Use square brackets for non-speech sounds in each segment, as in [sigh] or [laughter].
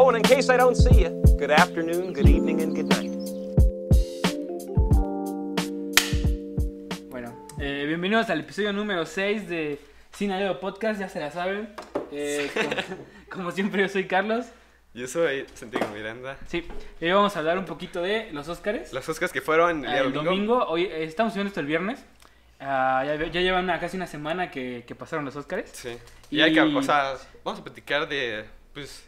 Oh, and in case I don't see you, good afternoon, good evening, and good night. Bueno, eh, bienvenidos al episodio número 6 de Sinaleo Podcast, ya se la saben. Eh, como, [laughs] como siempre, yo soy Carlos. Yo soy Santiago Miranda. Sí, hoy vamos a hablar un poquito de los Óscares. Los Oscars que fueron el día el domingo. domingo, hoy eh, estamos subiendo esto el viernes. Ah, ya, ya llevan una- casi una semana que, que pasaron los Óscares. Sí. Y- Y hay que, o sea, vamos a platicar de, pues,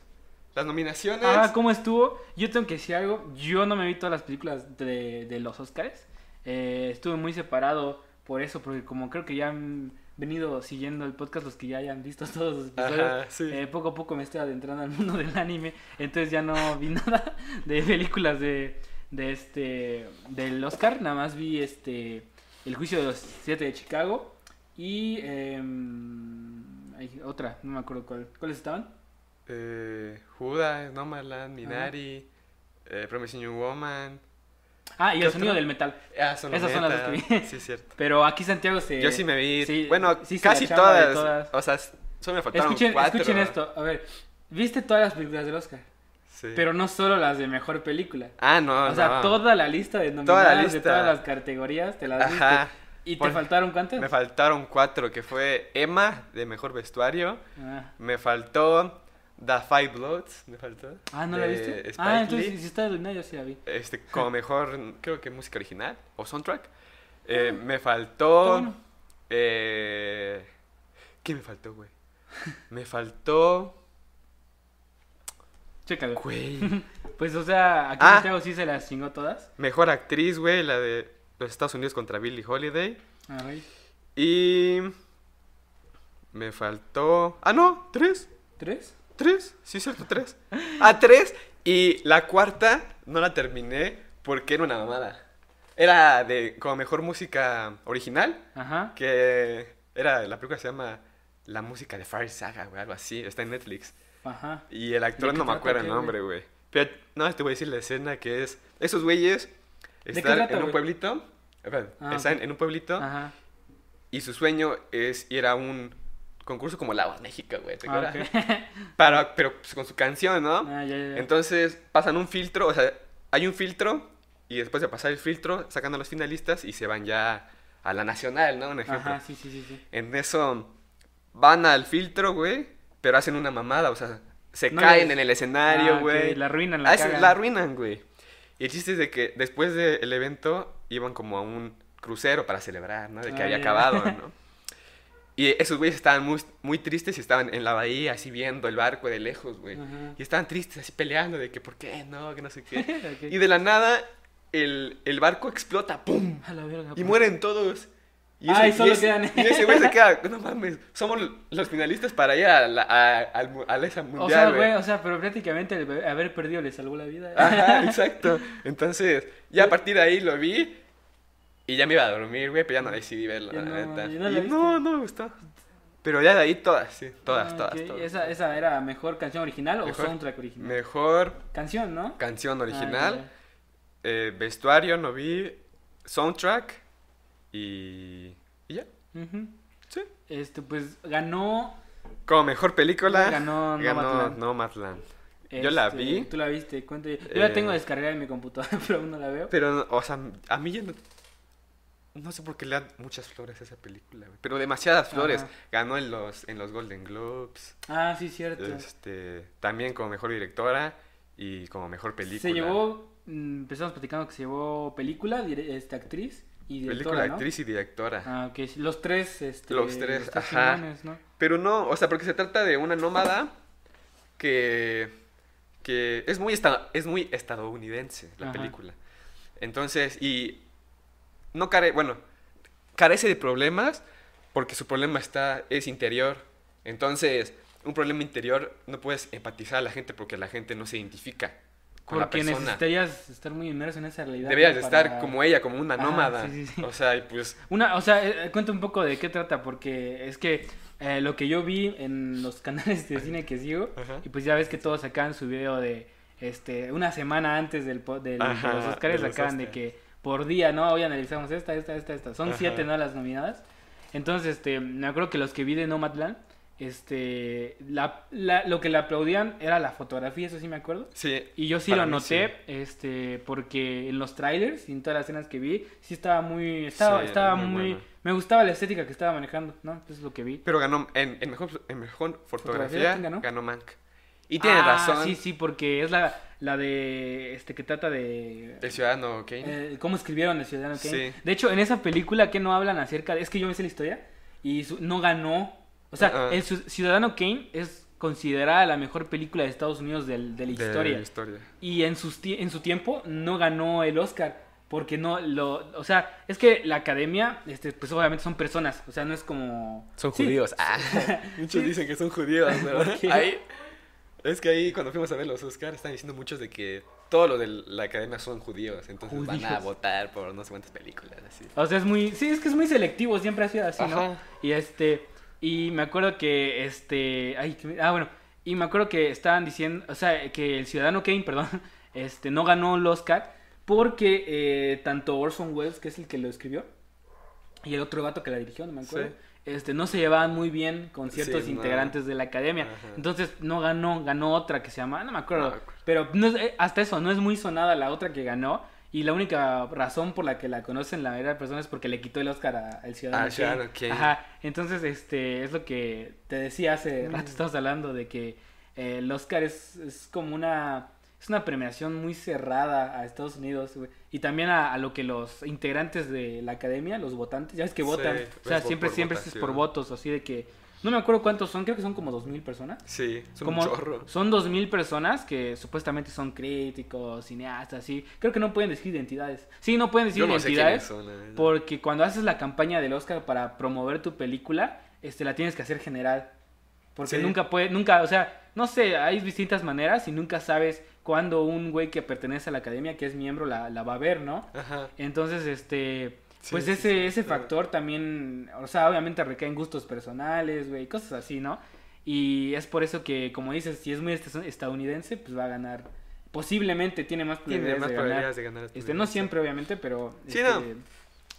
las nominaciones. Ah, ¿cómo estuvo? Yo tengo que decir algo. Yo no me vi todas las películas de, de los Oscars. Eh, estuve muy separado por eso, porque como creo que ya han venido siguiendo el podcast los que ya hayan visto [laughs] todos los episodios, Ajá, sí. eh, poco a poco me estoy adentrando al mundo [laughs] del anime. Entonces ya no vi [laughs] nada de películas de, de este del Oscar. Nada más vi este El juicio de los siete de Chicago y em, hay otra, no me acuerdo cuál. ¿Cuáles estaban? Eh, Judas, Nomadland, Minari, eh, Promising Young Woman. Ah, y ¿Qué el sonido otro? del metal. Ah, son Esas son las que vi. Sí, cierto. Pero aquí Santiago se... Yo sí me vi, sí, bueno, sí casi todas, O sea, solo me faltaron Escuchen, cuatro. escuchen esto, a ver, viste todas las películas del Oscar, Sí. pero no solo las de mejor película. Ah, no, o sea, no. toda la lista de Toda nominadas de todas las categorías te las viste. Ajá. ¿Y te faltaron cuántas? Me faltaron cuatro, que fue Emma, de Mejor Vestuario. ah. Me faltó The Five Bloods, me faltó. Ah, ¿no la viste? Spike Ah, entonces Lee. si está de yo sí la vi. Este, [laughs] como mejor, creo que música original o soundtrack. Eh, me faltó. Bueno. eh, ¿Qué me faltó, güey? [laughs] Me faltó. Chécalo. Güey. [laughs] Pues, o sea, aquí Ah. Santiago sí se las chingó todas. Mejor actriz, güey, la de los Estados Unidos contra Billie Holiday. A ver, Y. Me faltó. Ah, no, tres. ¿tres? Tres, sí, cierto, tres. Ah, tres. Y la cuarta no la terminé porque era una mamada. Era de como mejor música original, Ajá. que era, la película se llama La música de Fire Saga, güey, algo así, está en Netflix. Ajá. Y el actor ¿De qué no me acuerdo el nombre, güey. Pero no, te voy a decir la escena que es, esos güeyes están trata, en un pueblito, espera, Ah, están en un pueblito Ajá. y su sueño es ir a un concurso como La Voz México, güey, ¿te Ah. [laughs] Para, pero pues, con su canción, ¿no? Ah, ya, ya, ya. Entonces pasan un filtro, o sea, hay un filtro y después de pasar el filtro sacan a los finalistas y se van ya a la nacional, ¿no? Un ejemplo. Ajá, sí, sí, sí. sí. En eso van al filtro, güey, pero hacen una mamada, o sea, se No caen les- en el escenario, Ah, güey. la arruinan, la Ah, cagan. la arruinan, güey. Y el chiste es de que después del evento iban como a un crucero para celebrar, ¿no? De que Ah, había acabado, [laughs] ¿no? Y esos güeyes estaban muy, muy tristes y estaban en la bahía así viendo el barco de lejos, güey. Y estaban tristes así peleando de que por qué, no, que no sé qué. [laughs] Ok. Y de la nada el, el barco explota, ¡pum! A la verga, Y pues. mueren todos. Ay, ese- solo ese- quedan- y ese güey se [laughs] queda, no mames, somos los finalistas para ir a, la, a, mu- a esa mundial, O sea, güey. güey, o sea, pero prácticamente el haber perdido le salvó la vida. Ajá, [laughs] exacto. Entonces, ya a partir de ahí lo vi y ya me iba a dormir, güey, pero ya no decidí verlo, Ya la no, neta. ¿ya no la Y viste? no, no me gustó. Pero ya de ahí todas, sí, todas, Ah, todas, todas. ¿Esa, ¿Esa era mejor canción original Mejor- o soundtrack original? Mejor Canción, ¿no? canción Ah, original, eh, vestuario no vi, soundtrack y, y ya, sí. Este, pues ganó. Como mejor película, Ganó Nomadland. Nomadland. Yo la este, vi. Tú la viste, cuenta. Yo la Eh, tengo descargada en mi computadora, [laughs] pero aún no la veo. Pero, o sea, a mí ya no... No sé por qué le dan muchas flores a esa película, güey. Pero demasiadas flores. Ajá. Ganó en los, en los Golden Globes. Ah, sí, cierto. Este, también como mejor directora y como mejor película. Se llevó. mm, Empezamos platicando que se llevó película, este, actriz y directora. Película, ¿no? actriz y directora. Ah, ok. Los tres, este. Los tres, ajá. chingones, ¿no? Pero no, o sea, porque se trata de una nómada que, que es, muy esta- es muy estadounidense la Ajá. película. Entonces, y no care, bueno, carece de problemas porque su problema está, es interior. Entonces, un problema interior no puedes empatizar a la gente porque la gente no se identifica con Porque la persona. necesitarías estar muy inmerso en esa realidad. Deberías estar como ella, como una Ajá, nómada. sí, sí, sí. O sea, y pues Una, o sea, eh, cuenta un poco de qué trata, porque es que eh, lo que yo vi en los [laughs] canales de cine que sigo, Ajá. y pues ya ves que todos sacan su video de este una semana antes del, del- Ajá, de los Oscars, de los sacan de que por día, ¿no? Hoy analizamos esta, esta, esta, esta. Son Ajá. siete, ¿no? Las nominadas. Entonces, este, me acuerdo que los que vi de Nomadland, este, la, la- lo que le aplaudían era la fotografía, eso sí me acuerdo. Sí. Y yo sí lo mí noté, este, porque en los trailers y en todas las escenas que vi, sí estaba muy, estaba, Sí, estaba muy me gustaba la estética que estaba manejando, ¿no? Eso es lo que vi. Pero ganó, en, en mejor, en mejor ¿Fotografía ganó? ganó? Mank. Y tiene Ah, razón. Sí, sí, porque es la, la de, este, que trata de... El ciudadano Kane. eh, cómo escribieron el Ciudadano Kane. Sí. De hecho, en esa película que no hablan acerca de... Es que yo me sé la historia y su- no ganó. O sea, Ah. el Ciu- Ciudadano Kane es considerada la mejor película de Estados Unidos del- de la de historia. la historia. Y en, sus en su tiempo no ganó el Oscar. Porque no lo. O sea, es que la academia, este, pues obviamente son personas. O sea, no es como. Son Sí. judíos. Ah, [laughs] muchos Sí. dicen que son judíos, [laughs] ¿verdad? ¿Por qué? Ahí, es que ahí cuando fuimos a ver los Oscars están diciendo muchos de que todos los de la academia son judíos, entonces van a votar por no sé cuántas películas, así. O sea, es muy. Sí, es que es muy selectivo. Siempre ha sido así, ¿no? Y este. Y me acuerdo que este. Ay, ah, bueno. Y me acuerdo que estaban diciendo. O sea, que el Ciudadano Kane, [laughs] perdón. Este, no ganó el Oscar. Porque eh, tanto Orson Welles, que es el que lo escribió. Y el otro gato que la dirigió, no me acuerdo. Sí. Este, no se llevaban muy bien con ciertos Sí, no. integrantes de la academia. Ajá. Entonces no ganó, ganó otra que se llama, no me acuerdo. No. Pero no es- eh, hasta eso, no es muy sonada la otra que ganó. Y la única razón por la que la conocen la mayoría de personas es porque le quitó el Oscar al Ciudadano Ah, Kane. Ajá. Entonces, este, es lo que te decía hace Mm. rato, estábamos hablando de que eh, el Oscar es, es como una... Es una premiación muy cerrada a Estados Unidos, güey. Y también a, a lo que los integrantes de la academia, los votantes, ya ves que votan. o sea, siempre, siempre es por votos, así de que... No me acuerdo cuántos son, creo que son como dos mil personas. Sí, son Como un chorro. son dos mil personas que supuestamente son críticos, cineastas, sí. Creo que no pueden decir identidades. Sí, no pueden decir Yo no sé quiénes identidades son. porque cuando haces la campaña del Oscar para promover tu película, este la tienes que hacer general. Porque Sí. nunca puede, nunca, o sea, no sé, hay distintas maneras y nunca sabes cuándo un güey que pertenece a la academia, que es miembro, la, la va a ver, ¿no? Ajá. Entonces, este, pues sí, ese, sí, ese claro. factor también, o sea, obviamente recae en gustos personales, güey, cosas así, ¿no? Y es por eso que, como dices, si es muy est- estadounidense, pues va a ganar. Posiblemente tiene más Tiene probabilidades más de ganar. probabilidades de ganar. Este, no siempre, obviamente, pero Sí, este, no.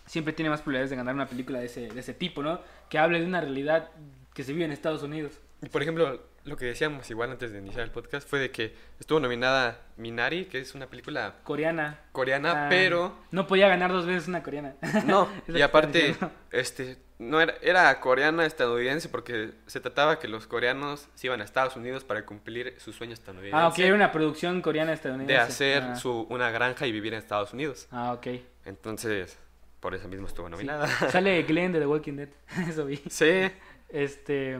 siempre tiene más probabilidades de ganar una película de ese, de ese tipo, ¿no? Que hable de una realidad que se vive en Estados Unidos. Y por ejemplo, lo que decíamos igual antes de iniciar el podcast fue de que estuvo nominada Minari, que es una película Coreana. coreana, Ah, pero No podía ganar dos veces una coreana. [laughs] no. Y aparte, este, no era, era coreana estadounidense porque se trataba que los coreanos se iban a Estados Unidos para cumplir su sueño estadounidense Ah, ok, era una producción coreana estadounidense. de hacer ah. su, una granja y vivir en Estados Unidos. Ah, ok. Entonces, por eso mismo estuvo Sí. nominada. Sale [laughs] Glenn de The Walking Dead. [laughs] Eso vi. Sí. Este.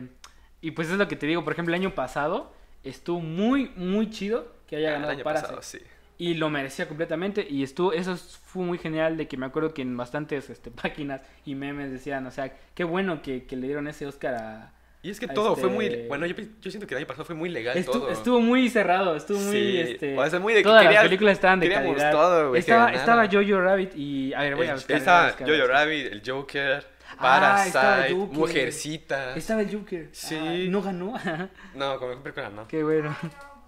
Y pues es lo que te digo. Por ejemplo, el año pasado estuvo muy, muy chido que haya el ganado año Parasite. pasado, sí. Y lo merecía completamente. Y estuvo, eso fue muy genial de que me acuerdo que en bastantes este, [laughs] páginas y memes decían, o sea, qué bueno que, que le dieron ese Oscar a... Y es que a todo fue muy... este- Bueno, yo, yo siento que el año pasado fue muy legal Estu- todo. Estuvo muy cerrado, estuvo muy... Este, o sea, muy de que todas las películas estaban de calidad. todo, estaba, estaba Jojo Rabbit y... A ver, voy a El- buscar. estaba Jojo. Rabbit, el Joker, Ah, Parasite, estaba Joker. Mujercita. Estaba el Joker. Sí. Ah, no ganó. [laughs] No, como película no. qué bueno.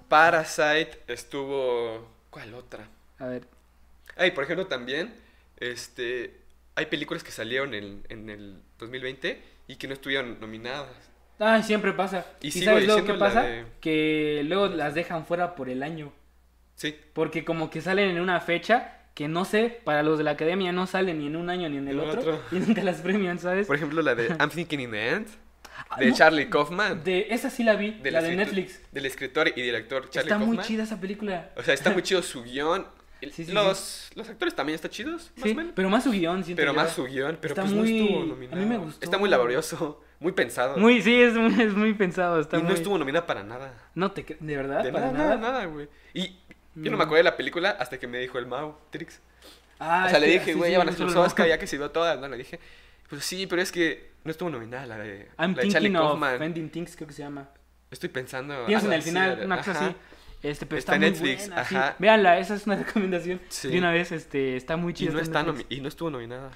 Parasite estuvo... ¿Cuál otra? A ver. Ay, por ejemplo, también, este... Hay películas que salieron en, en el 2020 y que no estuvieron nominadas. Ah, siempre pasa. Y ¿Y, sigo sabes luego qué pasa? de- Que luego las dejan fuera por el año. Sí. Porque como que salen en una fecha que no sé, para los de la academia no salen ni en un año ni en el otro, otro. [laughs] Y nunca las premian, ¿sabes? Por ejemplo, la de [laughs] I'm Thinking in the End, Ah, de no, Charlie Kaufman. De, esa sí la vi, del la de Netflix. Del escritor y director Charlie Está muy Kaufman. chida esa película. O sea, está muy [laughs] chido su guion. El- Sí, sí, los, los actores también están chidos, más Sí, o menos. pero más su guion, siento Pero yo. más su guion, pero Está pues muy- no estuvo a mí nominado. me gustó. Está muy laborioso, muy pensado. Muy, sí, es muy, es muy pensado. Está y no muy- estuvo nominada para nada. No te ¿De verdad? De ¿Para nada, nada? nada, nada, güey. Y yo no me acuerdo de la película hasta que me dijo el Mau, Trix. Ah, o sea, le dije, güey, sí, ya van a ser los. Oscar, ya que se vio todas, ¿no? Le dije, pues sí, pero es que no estuvo nominada la de, I'm la de thinking of Kaufman. Ending Things, creo que se llama. Estoy pensando... Pienso en el final, una cosa así. Este, pero Está está, Netflix, buena, ajá. Véanla, esa es una [laughs] recomendación. Sí. De una vez, este, está muy Y chida. no, está y no estuvo nominada.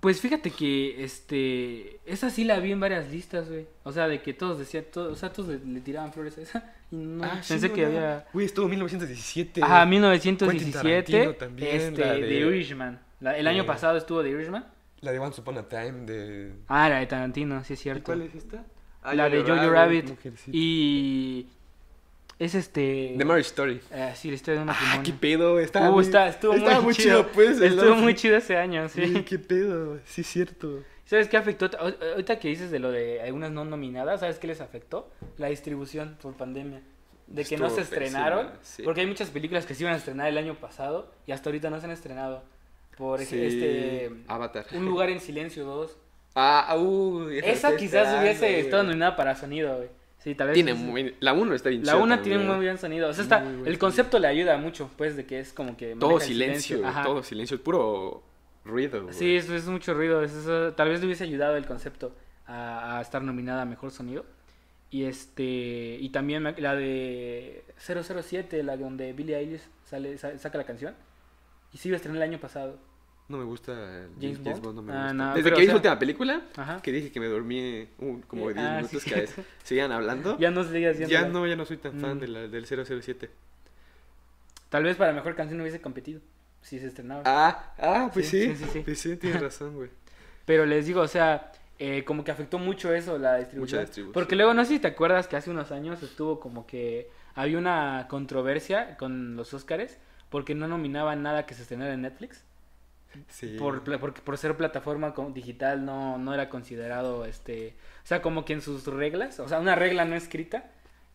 Pues fíjate que, este, esa sí la vi en varias listas, güey. O sea, de que todos decían, todos, o sea, todos le, le tiraban flores a esa. Y no, Ah, sí, pensé que ¿verdad? había... Güey, estuvo en 1917. Ajá, Quentin 1917, Tarantino también, este, de- The Irishman. La- el año de- pasado estuvo The Irishman. La de Once Upon a Time de... Ah, la de Tarantino, sí es ¿Y cierto. cuál es esta? Ah, la de Jojo Rabbit. Mujercita. Y es este... The Marriage Story. eh, sí, la historia de una Ah, qué pedo. Uh, Estaba muy, está, estuvo estaba muy, chido. pues. el estuvo muy chido ese año, sí. Sí, qué pedo. Sí, cierto. ¿Sabes qué afectó? Ahor- Ahorita que dices de lo de algunas no nominadas, ¿sabes qué les afectó? La distribución por pandemia. De que no Estuvo se estrenaron. pésima, sí. Porque hay muchas películas que se iban a estrenar el año pasado y hasta ahorita no se han estrenado. Por Sí, este. Avatar. Un lugar en silencio 2. Ah, uh, Esa quizás hubiese estado nominada para sonido, güey. Sí, tal vez. Tiene sí. muy... La 1 está bien La chida una tiene también. muy buen sonido. O sea, está, el concepto le ayuda mucho, pues, de que es como que. Todo silencio, Ajá. todo silencio. Puro ruido, güey. Sí, es, es mucho ruido. es- tal vez le hubiese ayudado el concepto a, a estar nominada a mejor sonido. Y este y también la de 007, la donde Billie Eilish sale, sa- saca la canción. Y sí iba a estrenar el año pasado. No me gusta el James Bond. no me Ah, gusta. no, Desde que o vi sea- su última película, Ajá. que dije que me dormí un- como 10 Ah, minutos sí. [laughs] sigan hablando. No. Ya no, ya no soy tan fan Mm. de la, del 007. Tal vez para mejor canción no hubiese competido. Si se estrenaba. Ah, ah, pues Sí, sí. sí, sí, sí. Pues sí, tienes [laughs] razón, güey. Pero les digo, o sea, eh, como que afectó mucho eso, la distribución. Mucha distribución. Porque luego, no sé si te acuerdas que hace unos años estuvo como que había una controversia con los Óscares porque no nominaban nada que se estrenara en Netflix. Sí. Por, porque por ser plataforma digital no, no era considerado, este... O sea, como que en sus reglas, o sea, una regla no escrita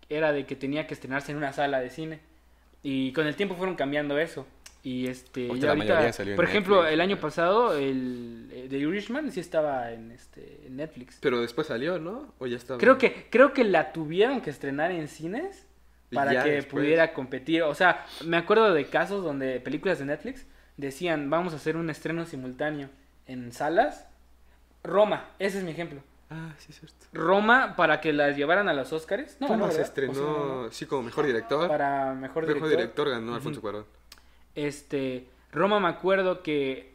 era de que tenía que estrenarse en una sala de cine. Y con el tiempo fueron cambiando eso. Y este, Ahorita y la ahorita, por ejemplo, Netflix, el año pasado, el eh, The Irishman sí estaba en, este, en Netflix. Pero después salió, ¿no? O ya estaba. Creo que, creo que la tuvieron que estrenar en cines para ya que después. pudiera competir. O sea, me acuerdo de casos donde películas de Netflix decían, vamos a hacer un estreno simultáneo en salas. Roma, ese es mi ejemplo. Ah, sí, es cierto. Roma para que las llevaran a los Oscars. No, Roma no, se estrenó, O sea, no, no. sí, como mejor director. Para mejor mejor director. director, ganó Alfonso Ujú. Cuarón. Este, Roma me acuerdo que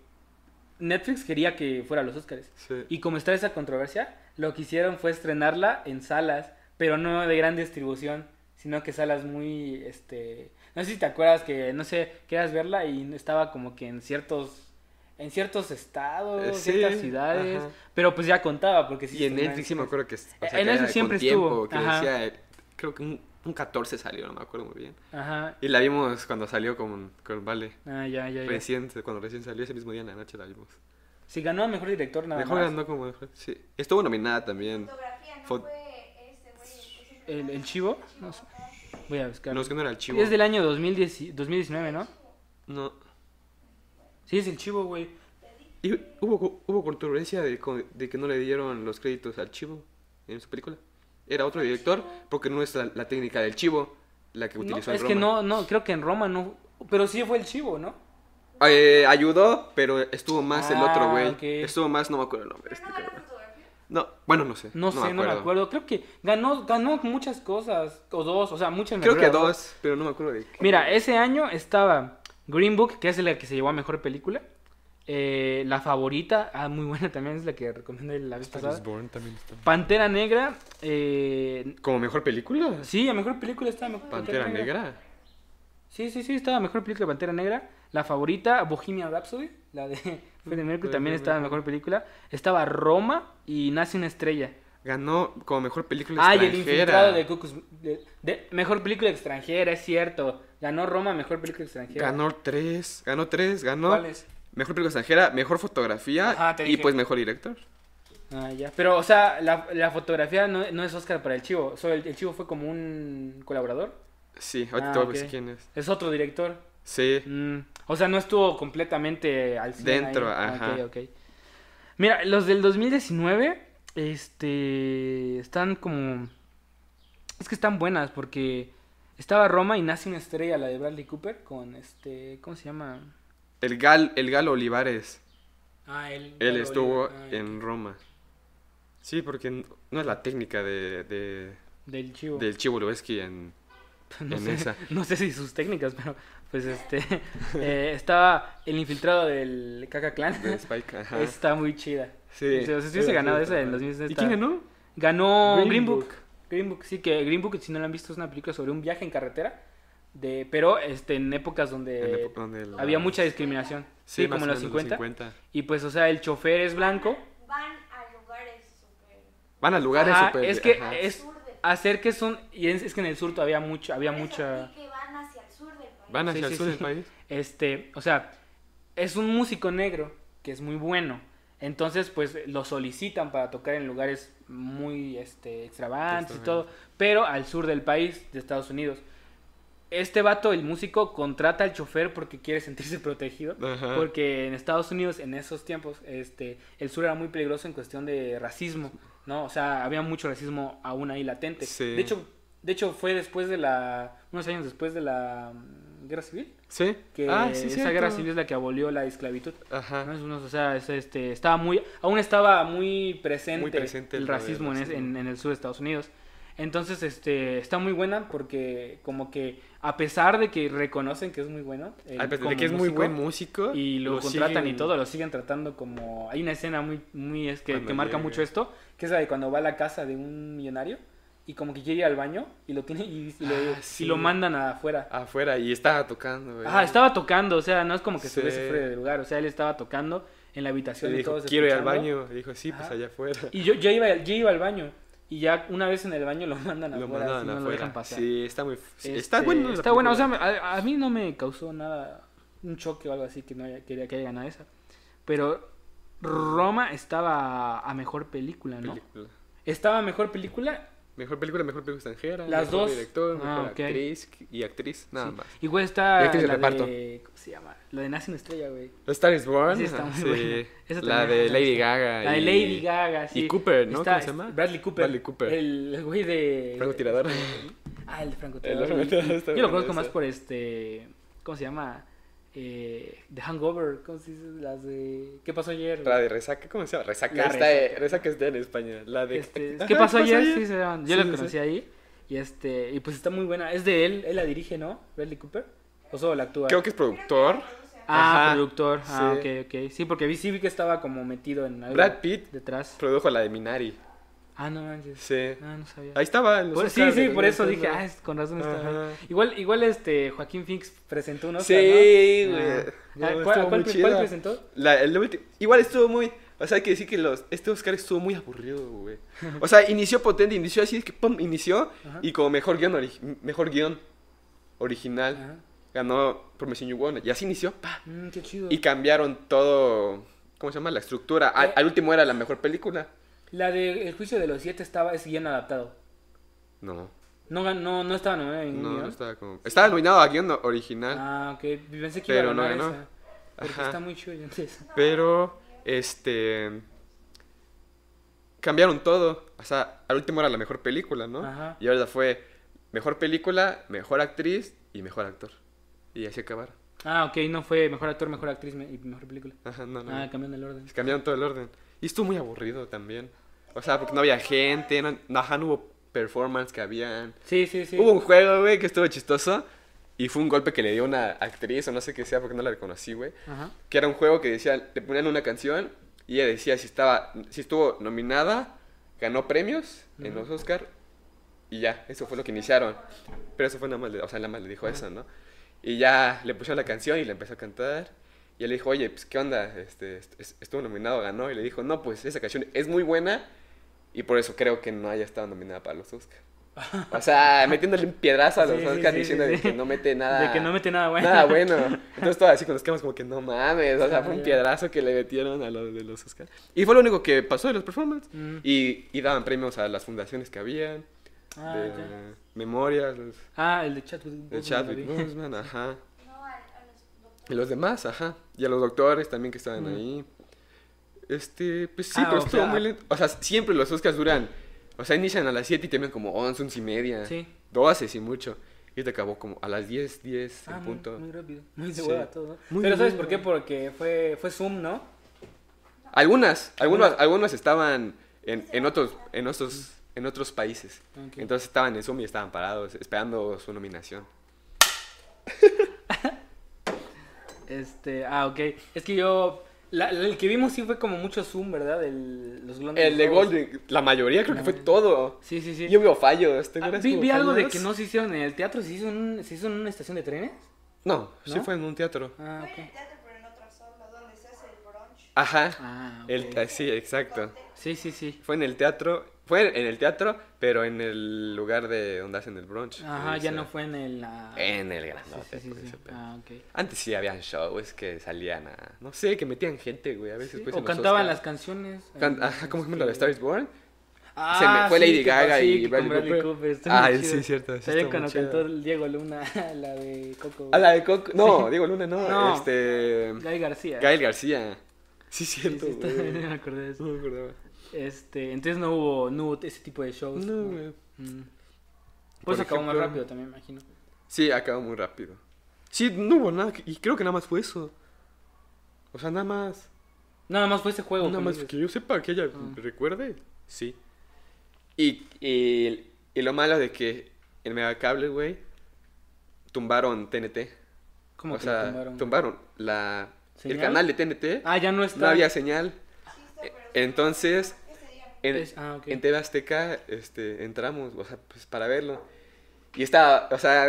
Netflix quería que fuera a los Oscars. Sí. Y como está esa controversia, lo que hicieron fue estrenarla en salas, pero no de gran distribución, sino que salas muy, este, no sé si te acuerdas que, no sé, querías verla y estaba como que en ciertos, en ciertos estados, Eh, sí, ciertas ciudades, ajá. pero pues ya contaba porque sí Y en Netflix sí me acuerdo que. o sea, en que siempre tiempo, estuvo, Que ajá. decía, eh, creo que un, un 14 salió, no me acuerdo muy bien. Ajá. Y la vimos cuando salió con, con Vale. Ah, ya, ya, ya. Recién, cuando recién salió ese mismo día en la noche la vimos. Si ganó a mejor director nada Mejor más. ganó como mejor. Sí. Estuvo nominada también. Fotografía, ¿no Fot- fue este güey? el El, chivo, no sé. Voy a buscar. No, es que no era el chivo. Es del año 2010 2019, ¿no? No. Sí, es el chivo, güey. Y hubo, hubo controversia de, de que no le dieron los créditos al chivo en su película. Era otro director porque no es la, la técnica del chivo la que No, utilizó es en que Roma. no, no, creo que en Roma no. Pero sí fue el chivo, ¿no? Eh, ayudó, pero estuvo más el otro Ah, güey. Estuvo más, no me acuerdo el nombre. ¿Pero Este, no no, bueno, no sé. No, sé, no me acuerdo. Creo que ganó, ganó muchas cosas. O dos, o sea, muchas. Creo que dos, pero no me acuerdo de qué. Mira, ese año estaba Green Book, que es la que se llevó a mejor película. Eh, la favorita, ah, muy buena también, es la que recomendé la vez pasada. también está. Pantera Negra, eh, ¿Como mejor película? sí, a mejor película estaba mejor Pantera Negra. Sí, sí, sí, estaba mejor película Pantera Negra. La favorita, Bohemian Rhapsody, la de [laughs] Freddie Mercury, también estaba mejor película. Estaba Roma y Nace una estrella. Ganó como mejor película Ah, y el extranjera. infiltrado de Cucus. de- de- mejor película extranjera, es cierto. Ganó Roma, mejor película extranjera. Ganó tres, ganó tres, ganó ¿Cuál es? Mejor película extranjera, mejor fotografía Ajá, y pues mejor director. Ah, ya. Pero, o sea, la, la fotografía no, no es Oscar para el Chivo. Solo el, el Chivo fue como un colaborador. Sí, ahorita Ah, te voy a decir quién es. Es otro director. Sí, Mm, o sea, no estuvo completamente al 100 Dentro, ahí. ajá. Ok, ok. Mira, los del 2019, este, están como... Es que están buenas porque estaba Roma y nace una estrella, la de Bradley Cooper, con este, ¿cómo se llama? El Gal, el Galo Olivares. Ah, él. Él estuvo Ah, en Roma. Sí, porque no es la técnica de, de- Del chivo. del Chivo Lubeski en, [laughs] no, en sé, esa. no sé si sus técnicas, pero pues este, [laughs] eh, estaba el infiltrado del Kaka Clan. de Spike. [laughs] Ajá. Está muy chida. Sí. O sea, si hubiese ganado esa en ajá. 2016 ¿Y quién ganó? Ganó Green Book. Book. Green Book, sí, que Green Book, si no lo han visto, es una película sobre un viaje en carretera, de, pero este, en épocas donde En época donde el- había mucha discriminación. Sí, más como en los menos 50. Y pues, o sea, el chofer es blanco. Van a lugares súper... Van a lugares Ajá, súper... es que ajá. es hacer que son y es, es que en el sur todavía mucho había eso, mucha que van hacia el sur del país. Van Sí, hacia el sí, sur sí. del país. este, o sea, es un músico negro que es muy bueno. Entonces, pues lo solicitan para tocar en lugares muy este extravagantes y todo, pero al sur del país de Estados Unidos. Este vato, el músico, contrata al chofer porque quiere sentirse [laughs] protegido. Ajá. Porque en Estados Unidos, en esos tiempos, este, el sur era muy peligroso en cuestión de racismo, ¿no? O sea, había mucho racismo aún ahí latente. Sí. De hecho, de hecho fue después de la, unos años después de la mm, guerra civil, ¿Sí? que ah, sí, esa cierto. guerra civil es la que abolió la esclavitud. Ajá. ¿no? Es unos- o sea, es, este, estaba muy, aún estaba muy presente, Muy presente el en, racismo. en- en el sur de Estados Unidos. Entonces, este, está muy buena porque como que a pesar de que reconocen que es muy bueno, A pesar de que es muy buen músico. y lo, contratan y todo, lo siguen tratando como... Hay una escena muy, muy es que, Cuando que marca llega. mucho esto, que es la de cuando va a la casa de un millonario y como que quiere ir al baño y lo tiene y, y lo, Ah, y sí. lo mandan afuera. Afuera y estaba tocando, güey. Ajá, estaba tocando, o sea, no es como que Sí. estuviese fuera del lugar, o sea, él estaba tocando en la habitación Le y dijo, todos quiero ir al baño. Y dijo, sí, pues allá afuera. Y yo, yo, iba, yo iba al baño y ya una vez en el baño lo [laughs] mandan Lo afuera, mandaban así no lo afuera. dejan pasar. Sí, está muy... sí, Este, está bueno. Está bueno, o sea, a, a mí no me causó nada, un choque o algo así que no haya, que, que haya ganado esa. Pero Roma estaba a mejor película, ¿no? Película. Estaba a mejor película. Mejor película, mejor película extranjera. Las mejor dos. director, Ah, mejor actriz y actriz, nada sí. más. Igual está Y actriz de la reparto. de... ¿Cómo se llama? La de Nace una estrella, güey. A Star is Born. Sí, está muy sí. buena. Esa La de Lady. Gaga. La de y- Lady Gaga, sí. Y Cooper, ¿no? Está- ¿Cómo se llama? Bradley Cooper. Bradley Cooper. El, güey de... Francotirador. Ah, el de El francotirador. francotirador Yo lo conozco más por este... ¿Cómo se llama? Eh, The Hangover. ¿Cómo se dice? Las de... ¿Qué pasó ayer? La de Resaca, ¿cómo se llama? Resaca, La está, Resaca. Resaca está en España. La de... Este, [laughs] ¿Qué pasó ayer? Sí, se llaman. Yo Sí, la conocí sí. ahí. Y este... Y pues está muy buena. Es de él. Él la dirige, ¿no? Bradley Cooper. ¿O solo la actúa? Creo que es productor. Ah, Ajá. productor. Ah, Sí. ok, ok. Sí, porque vi, sí vi que estaba como metido en algo Brad Pitt detrás. produjo la de Minari. Ah, no manches. Sí. Ah, no sabía. Ahí estaba. en los Por- sí, Oscars sí, por eso 2011, dije, ¿no? ah, es- con razón estaba. Igual, igual este Joaquín Phoenix presentó uno. Sí, güey. Ah, No, ¿cuál, cuál- presentó? La, el Igual estuvo muy. O sea, hay que decir que los, este Oscar estuvo muy aburrido, güey. [laughs] O sea, inició potente, inició así, que pum, inició. Ajá. Y como mejor guion, ori- mejor guion original, Ajá. ganó Missing You One. Y así inició, pa. Mm, qué chido. Y cambiaron todo. ¿Cómo se llama? La estructura. Al, Eh. al último era la mejor película. La de El juicio de los siete estaba, es guion adaptado. No, No, no, no estaba nominado en no, guion. no estaba como. Estaba nominado a guion original. Ah, ok. Pensé que Pero iba a no ganar ganó. esa. Porque Ajá. está muy chido entonces. Pero, este. Cambiaron todo. O sea, al último era la mejor película, ¿no? Ajá. Y ahora fue mejor película, mejor actriz y mejor actor. Y así acabaron. Ah, ok. No fue mejor actor, mejor actriz y mejor película. Ajá, no, no. Ah, cambiando el orden. Cambiaron todo el orden. Y estuvo muy aburrido también. O sea, porque no había gente, no, no, ajá, no hubo performance que habían. Sí, sí, sí. Hubo un juego, güey, que estuvo chistoso. Y fue un golpe que le dio una actriz, o no sé qué sea, porque no la reconocí, güey. Que era un juego que decía, le ponían una canción y ella decía si estaba, si estuvo nominada, ganó premios en los Oscar y ya, eso fue lo que iniciaron. Pero eso fue nada más, le- o sea, nada más le dijo eso, ¿no? Y ya le pusieron la canción y le empezó a cantar. Y él le dijo, oye, pues, ¿qué onda? Este, est- est- estuvo nominado, ganó. Y le dijo, no, pues, esa canción es muy buena y por eso creo que no haya estado nominada para los Oscar. O sea, [laughs] metiéndole un piedrazo a los Sí, sí, Oscar sí, diciendo sí, de que no mete nada. De que no mete nada bueno. Nada bueno. [laughs] Entonces todo así con los quemas como que no mames. O sea, Ah, fue un ya. piedrazo que le metieron a los de los Oscar. Y fue lo único que pasó de los performances. Mm. Y, y daban premios a las fundaciones que habían. Ah, de memorias. los- Ah, el de Chadwick El Boseman, Chadwick vi. Boseman, ajá. No, a, a los doctores. Y los demás, ajá. Y a los doctores también que estaban Mm. ahí. Este, pues sí, Ah, pero estuvo sea- muy lento. O sea, siempre los Oscars duran. O sea, inician a las 7 y terminan como 11, 11 y media. Sí. 12, sí, mucho. Y te acabó como a las 10, 10 Ah, en punto. muy rápido. [laughs] Muy de Sí. hueva todo, ¿no? Muy Pero ¿sabes por qué? Porque fue, fue Zoom, ¿no? Algunas, algunos, algunos estaban en, en otros, en otros, en otros países. Ok. Entonces estaban en Zoom y estaban parados, esperando su nominación. [laughs] Este, ah, ok. Es que yo... la- la- el que vimos sí fue como mucho Zoom, ¿verdad? El, los Golden El de. Golden, la mayoría creo que fue No. todo. Sí, sí, sí. Yo veo fallos. ¿te Ah, vi vi algo de que no se hicieron en el teatro, se hizo en, un- se hizo en una estación de trenes. No, sí fue en un teatro. Ah, Fue en el teatro, pero en otra sala, donde se hace el brunch. Ajá. Ah. El, sí, exacto. Sí, sí, sí. Fue en el teatro Fue en el teatro, pero en el lugar de donde hacen el brunch. Ajá, ya no fue en el... En el grandote. sí, sí, sí. Ah, ok. Antes sí habían shows que salían a. No sé, que metían gente, güey. A veces pues, o cantaban las canciones. Can- eh, Ajá, como ejemplo de este, Star is Born. Ah, se me fue Lady Gaga y con Bradley Cooper. Ah, sí, cierto. Sí cuando chido. cantó Diego Luna, [laughs] la de Coco. Ah, la de Coco. No, digo Luna, no. No. Este. Gael García. Gael García. Sí, cierto, sí, está- güey. [laughs] me acordé de eso. No me acordaba. Este, entonces no hubo, no hubo ese tipo de shows. No, güey. Mm. Por Pues acabó más ejemplo- rápido también, me imagino. Sí, acabó muy rápido. Sí, no hubo nada. Y creo que nada más fue eso. O sea, nada más. Nada más fue ese juego. Nada que más dices. que yo sepa que ella Ah. recuerde. Sí. Y, y, y lo malo de que en Megacable, güey, tumbaron TNT. ¿Cómo o que sea, tumbaron? tumbaron la, el canal de TNT. Ah, ya no está. no había señal. Entonces, en, Es- ah, en TV Azteca este, entramos, o sea, pues para verlo. Y estaba, o sea,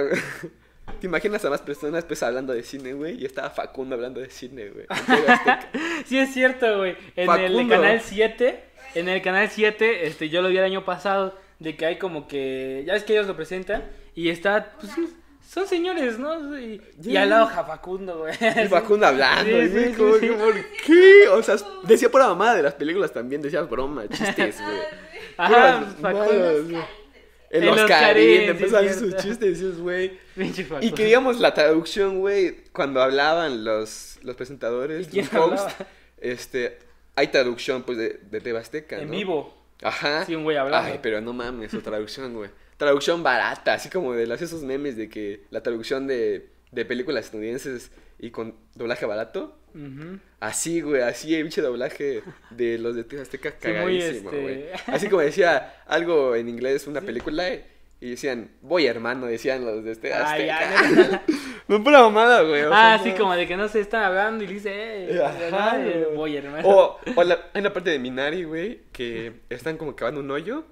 [laughs] te imaginas a más personas pues hablando de cine, güey, y estaba Facundo hablando de cine, güey. [laughs] Sí, es cierto, güey. En el canal 7, en el canal 7, este, yo lo vi el año pasado, de que hay como que, ya ves que ellos lo presentan, y está, pues, son señores, ¿no? Y, y Ya. al lado Facundo, güey. Y Facundo hablando, Sí, y sí, güey, sí, como sí. que, ¿por qué? O sea, decía pura mamada de las películas también, decía broma, chistes, güey. Ajá, Puras Facundo. Oscarín, Oscarín, sí, empezó a hacer sus chistes, decías, güey. Y que digamos la traducción, güey, cuando hablaban los, los presentadores, ¿Y los hosts, este, hay traducción, pues, de, de TV Azteca, En ¿no? vivo. Ajá. Sí, un güey hablando. Ay, pero no mames, su traducción, güey. Traducción barata, así como de los, esos memes de que la traducción de, de películas estadounidenses y con doblaje barato. Así, güey, así el pinche doblaje de los de Azteca Sí, cagadísimo, este-. Así como decía algo en inglés, una película, y decían, voy hermano, decían los de este Ah, Azteca. [laughs] no pura mamada, güey. o sea, Ah, sí, no. como de que no se están hablando y le dice, eh, Ajá, voy, hermano. O, o la, hay una parte de Minari, güey, que están como cavando un hoyo.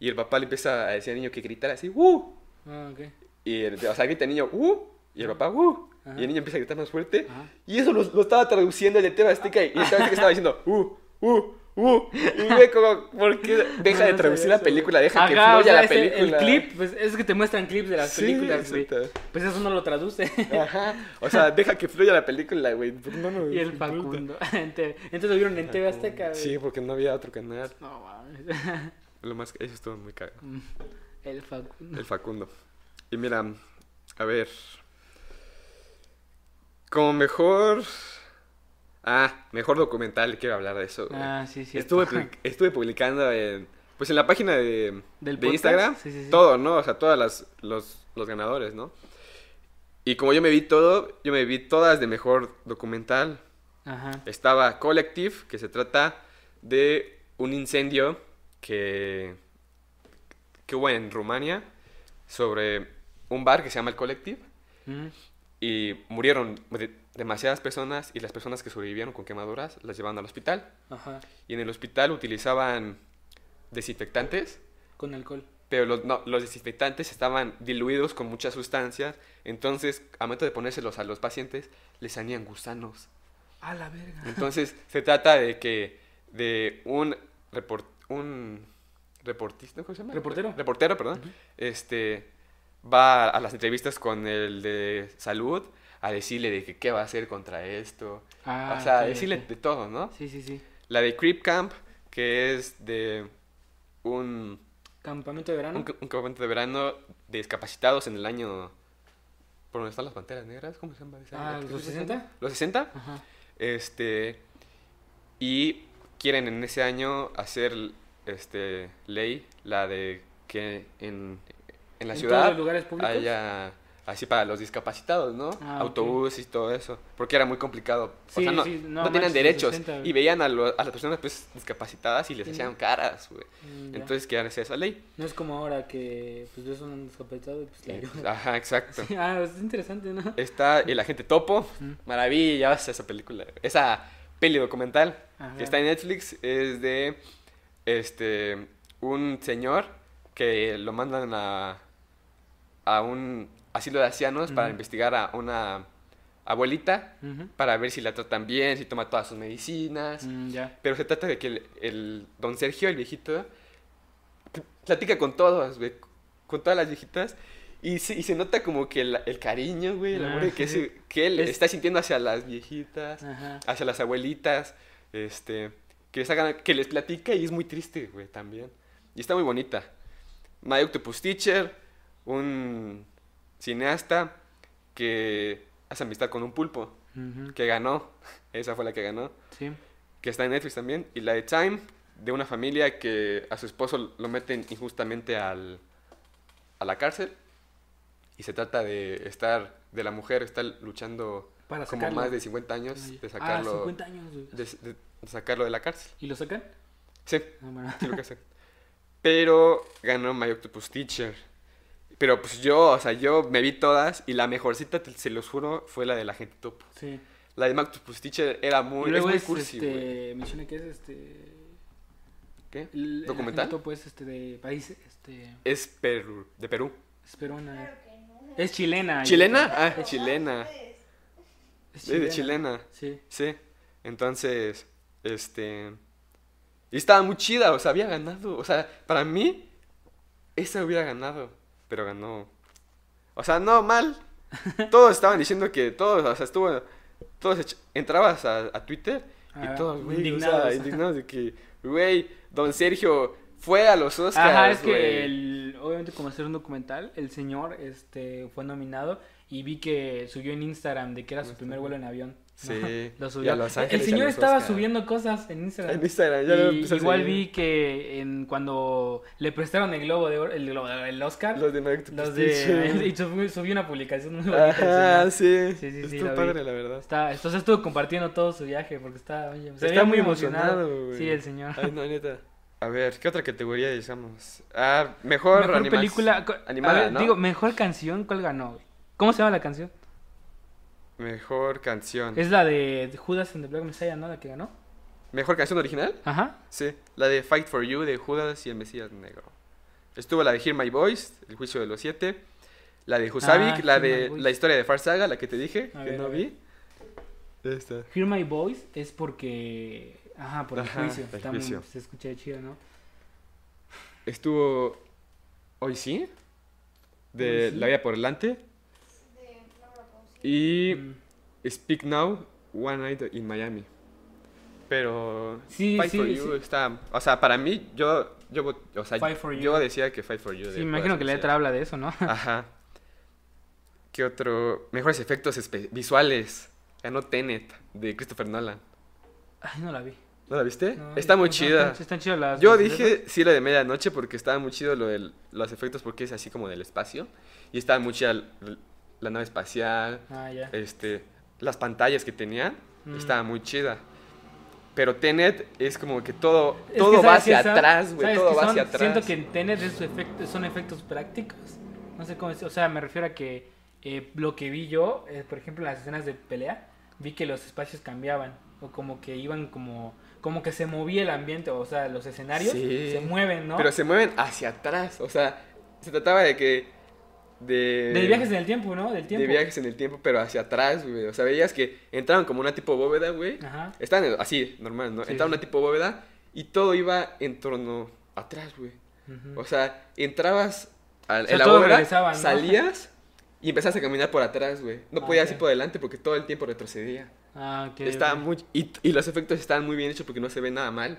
Y el papá le empieza a decir al niño que gritara así, ¡uh! Ah, ok. Y el, o sea, grita el niño, ¡uh! Y el papá, ¡uh! Ajá. Y el niño empieza a gritar más fuerte. Ajá. Y eso lo, lo estaba traduciendo el de TV Azteca y el Azteca estaba diciendo, ¡uh! ¡uh! ¡uh! Y güey, como, ¿por qué deja No, de no traducir la película? Deja que o fluya sea, la película. El, clip, pues es que te muestran clips de las Sí, películas, güey. Pues eso no lo traduce. Ajá. O sea, deja que fluya la película, güey. ¿Por qué no lo y el? Facundo. [laughs] Entonces lo vieron en TV Azteca, güey. Sí, porque no había otro canal. No mames. [laughs] Lo más, eso estuvo muy cagado. [laughs] El Facundo. El Facundo. Y mira, a ver. Como mejor. Ah, mejor documental, quiero hablar de eso. güey. Ah, sí, sí. estuve, [laughs] estuve publicando en. Pues en la página de, ¿Del de? Instagram. Sí, sí, sí. Todo, ¿no? O sea, todas las, los, los ganadores, ¿no? Y como yo me vi todo, yo me vi todas de mejor documental. Ajá. Estaba Collective, que se trata de un incendio que, que hubo en Rumania sobre un bar que se llama el Collective Ujú. y murieron de- demasiadas personas y las personas que sobrevivieron con quemaduras las llevaban al hospital Ajá. y en el hospital utilizaban desinfectantes Con alcohol. pero los, no, los desinfectantes estaban diluidos con muchas sustancias entonces a momento de ponérselos a los pacientes les salían gusanos A la verga. Entonces, se trata de que de un report, un reportista, ¿cómo se llama? Reportero. Reportero, perdón. Este va a las entrevistas con el de salud a decirle de que qué va a hacer contra esto. Ah, o sea, ok, decirle de todo, ¿no? Sí, sí, sí. La de Creep Camp, que es de un, Campamento de verano. un, un campamento de verano de discapacitados en el año por donde están las panteras negras, ¿cómo se llama? Ah, ¿Qué ¿los se 60? llama? ¿Los 60? Ajá. Este. Y quieren en ese año hacer este ley, la de que en, en la ¿En ciudad todos los lugares públicos? haya así para los discapacitados, ¿no? Ah, y todo eso. Porque era muy complicado. Sí, o sea, no, sí, no los derechos. 60, güey. y veían a, lo- a las personas pues discapacitadas y les Sí. hacían caras, güey. Mm. Entonces querían hacer esa ley. No es como ahora que pues ves un discapacitado y pues le ayudas. Ajá, exacto. Ah, es interesante, ¿no? Está el agente Topo. Maravilla esa película. Esa peli documental Ajá. que está en Netflix es de este un señor que lo mandan a a un asilo de ancianos para investigar a una abuelita para ver si la tratan bien, si toma todas sus medicinas. Mm. Pero se trata de que el, el don Sergio, el viejito, platica con todas, güey, con todas las viejitas. Y se, y se nota como que el, el cariño, güey, el Ah, amor que, sí. que él [laughs] Es- está sintiendo hacia las viejitas, Ajá. hacia las abuelitas, este, que, les hagan- que les platica y es muy triste, güey, también. Y está muy bonita. My Octopus Teacher, un cineasta que hace amistad con un pulpo, que ganó, esa fue la que ganó, Sí. que está en Netflix también, y la de Time, de una familia que a su esposo lo meten injustamente al, a la cárcel, y se trata de estar, de la mujer, está luchando Para como sacarlo. más de 50 años de Ah, sacarlo, 50 años, güey. de, de- de sacarlo de la cárcel. ¿Y lo sacan? Sí, Ah, bueno. sí lo que. Pero ganó My Octopus Teacher. Pero pues yo, o sea, yo me vi todas y la mejorcita, te- se los juro, fue la de la gente topo. Sí. La de My Octopus Teacher era y muy, es luego muy es, cursi, este, menciona que es este... ¿Qué? el- el ¿Documental? agente topo es este de país, este... Es Perú, de Perú. Es peruana. Es chilena. ¿Chilena? Ah, Pero chilena. Es de chilena. Sí. Sí. Entonces, este... Y estaba muy chida, o sea, había ganado. O sea, para mí, esa hubiera ganado. Pero ganó. O sea, no mal. [laughs] Todos estaban diciendo que todos, o sea, estuvo. Todos entrabas a, a Twitter y Ah, todos, güey, indignados. O sea, indignados de que, güey, don Sergio fue a los Oscars. Ajá, es que el, obviamente como hacer un documental, el señor este fue nominado y vi que subió en Instagram de que era su primer vuelo en avión. Sí, [laughs] Lo y subió. Los el Ángeles señor estaba Oscar. subiendo cosas en Instagram. En Instagram, ya lo Y igual vi que en cuando le prestaron el globo de oro, el el Oscar, Los de Octopus los de [laughs] y subió, una publicación muy bonita. señor. sí. Sí, sí, sí, Estuvo lo vi. padre, la verdad. Está, entonces estuvo compartiendo todo su viaje porque está, oye, se Está muy emocionado. sí, el señor. Ay, no, neta. A ver, ¿qué otra categoría digamos? Ah, [laughs] mejor, Mejor película. animada, ver, ¿no? Digo, mejor canción, ¿cuál ganó? güey? ¿Cómo se llama la canción? Mejor canción. Es la de Judas and the Black Messiah, ¿no? La que ganó. ¿Mejor canción original? Ajá. Sí, la de Fight for You de Judas y el Mesías Negro. Estuvo la de Hear My Voice, El Juicio de los Siete. La de Husavik, Ah, la de. La historia de Far Saga, la que te dije, A que ver, no vi. Esta. Hear My Voice es porque. Ajá, por el Ajá, juicio. el muy- juicio. se escucha chido, ¿no? Estuvo. ¿Hoy sí? De Hoy sí. La vida por delante. de- no me acuerdo, sí. Y Mm. Speak Now, One Night in Miami. Pero Sí, Fight sí, for You sí. está, o sea, para mí yo yo o sea, Fight for yo decía que Fight for You. Sí, imagino que la letra habla de eso, ¿no? Ajá. ¿Qué otro? Mejores efectos visuales. Ganó Tenet de Christopher Nolan. Ay, no la vi. ¿No la viste? No, está muy chida. Están, están chidas las. Yo dije sí lo de medianoche porque estaba muy chido lo de los efectos porque es así como del espacio y estaba muy chida la nave espacial. Ah, este, las pantallas que tenían, Mm. estaba muy chida. Pero Tenet es como que todo, Es que todo va ¿sabes qué hacia son? atrás, güey, ¿Sabes todo va son? hacia atrás. Siento que en Tenet es efecto- son efectos prácticos. No sé cómo decir. O sea, me refiero a que eh, lo que vi yo, eh, por ejemplo, en las escenas de pelea, vi que los espacios cambiaban. O como que iban como. Como que se movía el ambiente. O sea, los escenarios Sí. se mueven, ¿no? Pero se mueven hacia atrás, o sea, se trataba de que... De, De viajes en el tiempo, ¿no? Del tiempo. de viajes en el tiempo, pero hacia atrás, güey. O sea, veías que entraban como una tipo bóveda, güey. Ajá. Estaban así, normal, ¿no? Sí, Entraba sí. una tipo bóveda y todo iba en torno atrás, güey. O sea, entrabas a, O sea, la bóveda, salías y empezabas a caminar por atrás, güey. No Ah, podías ir por delante porque todo el tiempo retrocedía. Ah, ok. Estaba muy... Y, y los efectos estaban muy bien hechos porque no se ve nada mal.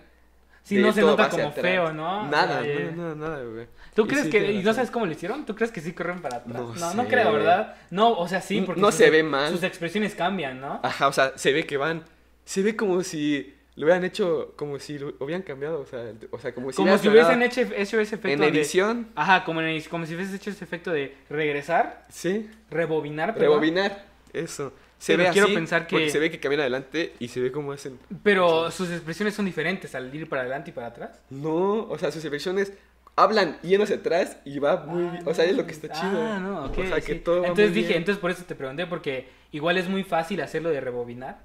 Sí, no se nota como feo, ¿no? Nada, ya. no, no, nada, güey. ¿Tú Y crees sí, que, y no sabes cómo lo hicieron? ¿Tú crees que sí corren para atrás? No No, no, sé. creo, ¿verdad? No, o sea, sí, porque no sus- se ve mal. Sus expresiones cambian, ¿no? Ajá, o sea, se ve que van... Se ve como si lo hubieran hecho, como si lo hubieran cambiado, o sea, o sea como si... como hubieran si hubiesen hecho, hecho ese efecto En de... edición, Ajá, como, en- como si hubiese hecho ese efecto de regresar, sí. rebobinar, perdón. Rebobinar, eso. Se Pero ve quiero así pensar que- porque se ve que camina adelante y se ve cómo hacen... Pero sus expresiones son diferentes al ir para adelante y para atrás. No, o sea, sus expresiones hablan yendo hacia atrás y va muy Ah, bien. O sea, es lo que está chido. Ah, no, ok. O sea, que sí. todo Entonces dije, bien. entonces por eso te pregunté, porque igual es muy fácil hacerlo de rebobinar.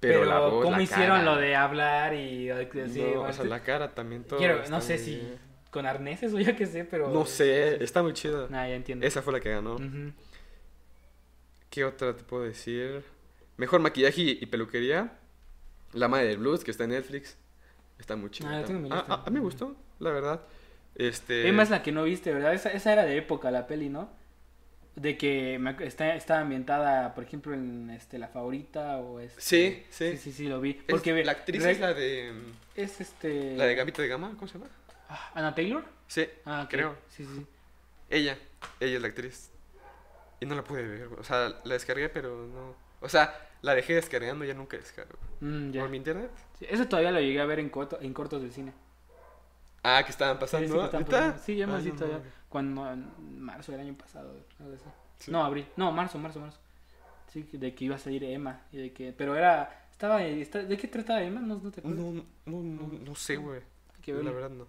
Pero, la voz, ¿cómo la hicieron cara. lo de hablar y así? No, o sea, la cara también todo. Quiero, no sé muy si bien. con arneses o yo qué sé, pero... No sé, está muy chido. Nah, ya entiendo. Esa fue la que ganó. Ujú. ¿Qué otra te puedo decir? Mejor maquillaje y, y peluquería. La madre del blues, que está en Netflix. Está muy chida. Ah, Ah, ah, a mí me gustó, la verdad. Este... Es la que no viste, ¿verdad? Esa, esa era de época la peli, ¿no? De que me está, está ambientada, por ejemplo, en este, La Favorita o es... Sí, sí. Sí, sí, sí, lo vi. Porque la actriz re- es la de... es este... La de Gambito de Gama, ¿cómo se llama? Ah, ¿Anna Taylor? Sí, Ah, ok. creo. Sí, sí, sí. Ella, ella es la actriz. Y no la pude ver, güey. o sea, la descargué, pero no... O sea, la dejé descargando y ya nunca descargo. Mm, ya. ¿Por mi internet? Sí, Eso todavía lo llegué a ver en, corto, en cortos del cine. Ah, que estaban Sí, pasando. sí, que están ¿Neta? pasando. Sí, ya Ah, sí, no todavía. Cuando en marzo del año pasado, algo así. Sí. No, abril. No, marzo, marzo, marzo. Sí, que- de que iba a salir Emma. Y de que, pero era. Estaba, ¿De qué trataba Emma? No, no te acuerdas. No, no, no, no sé, güey. Que La verdad no.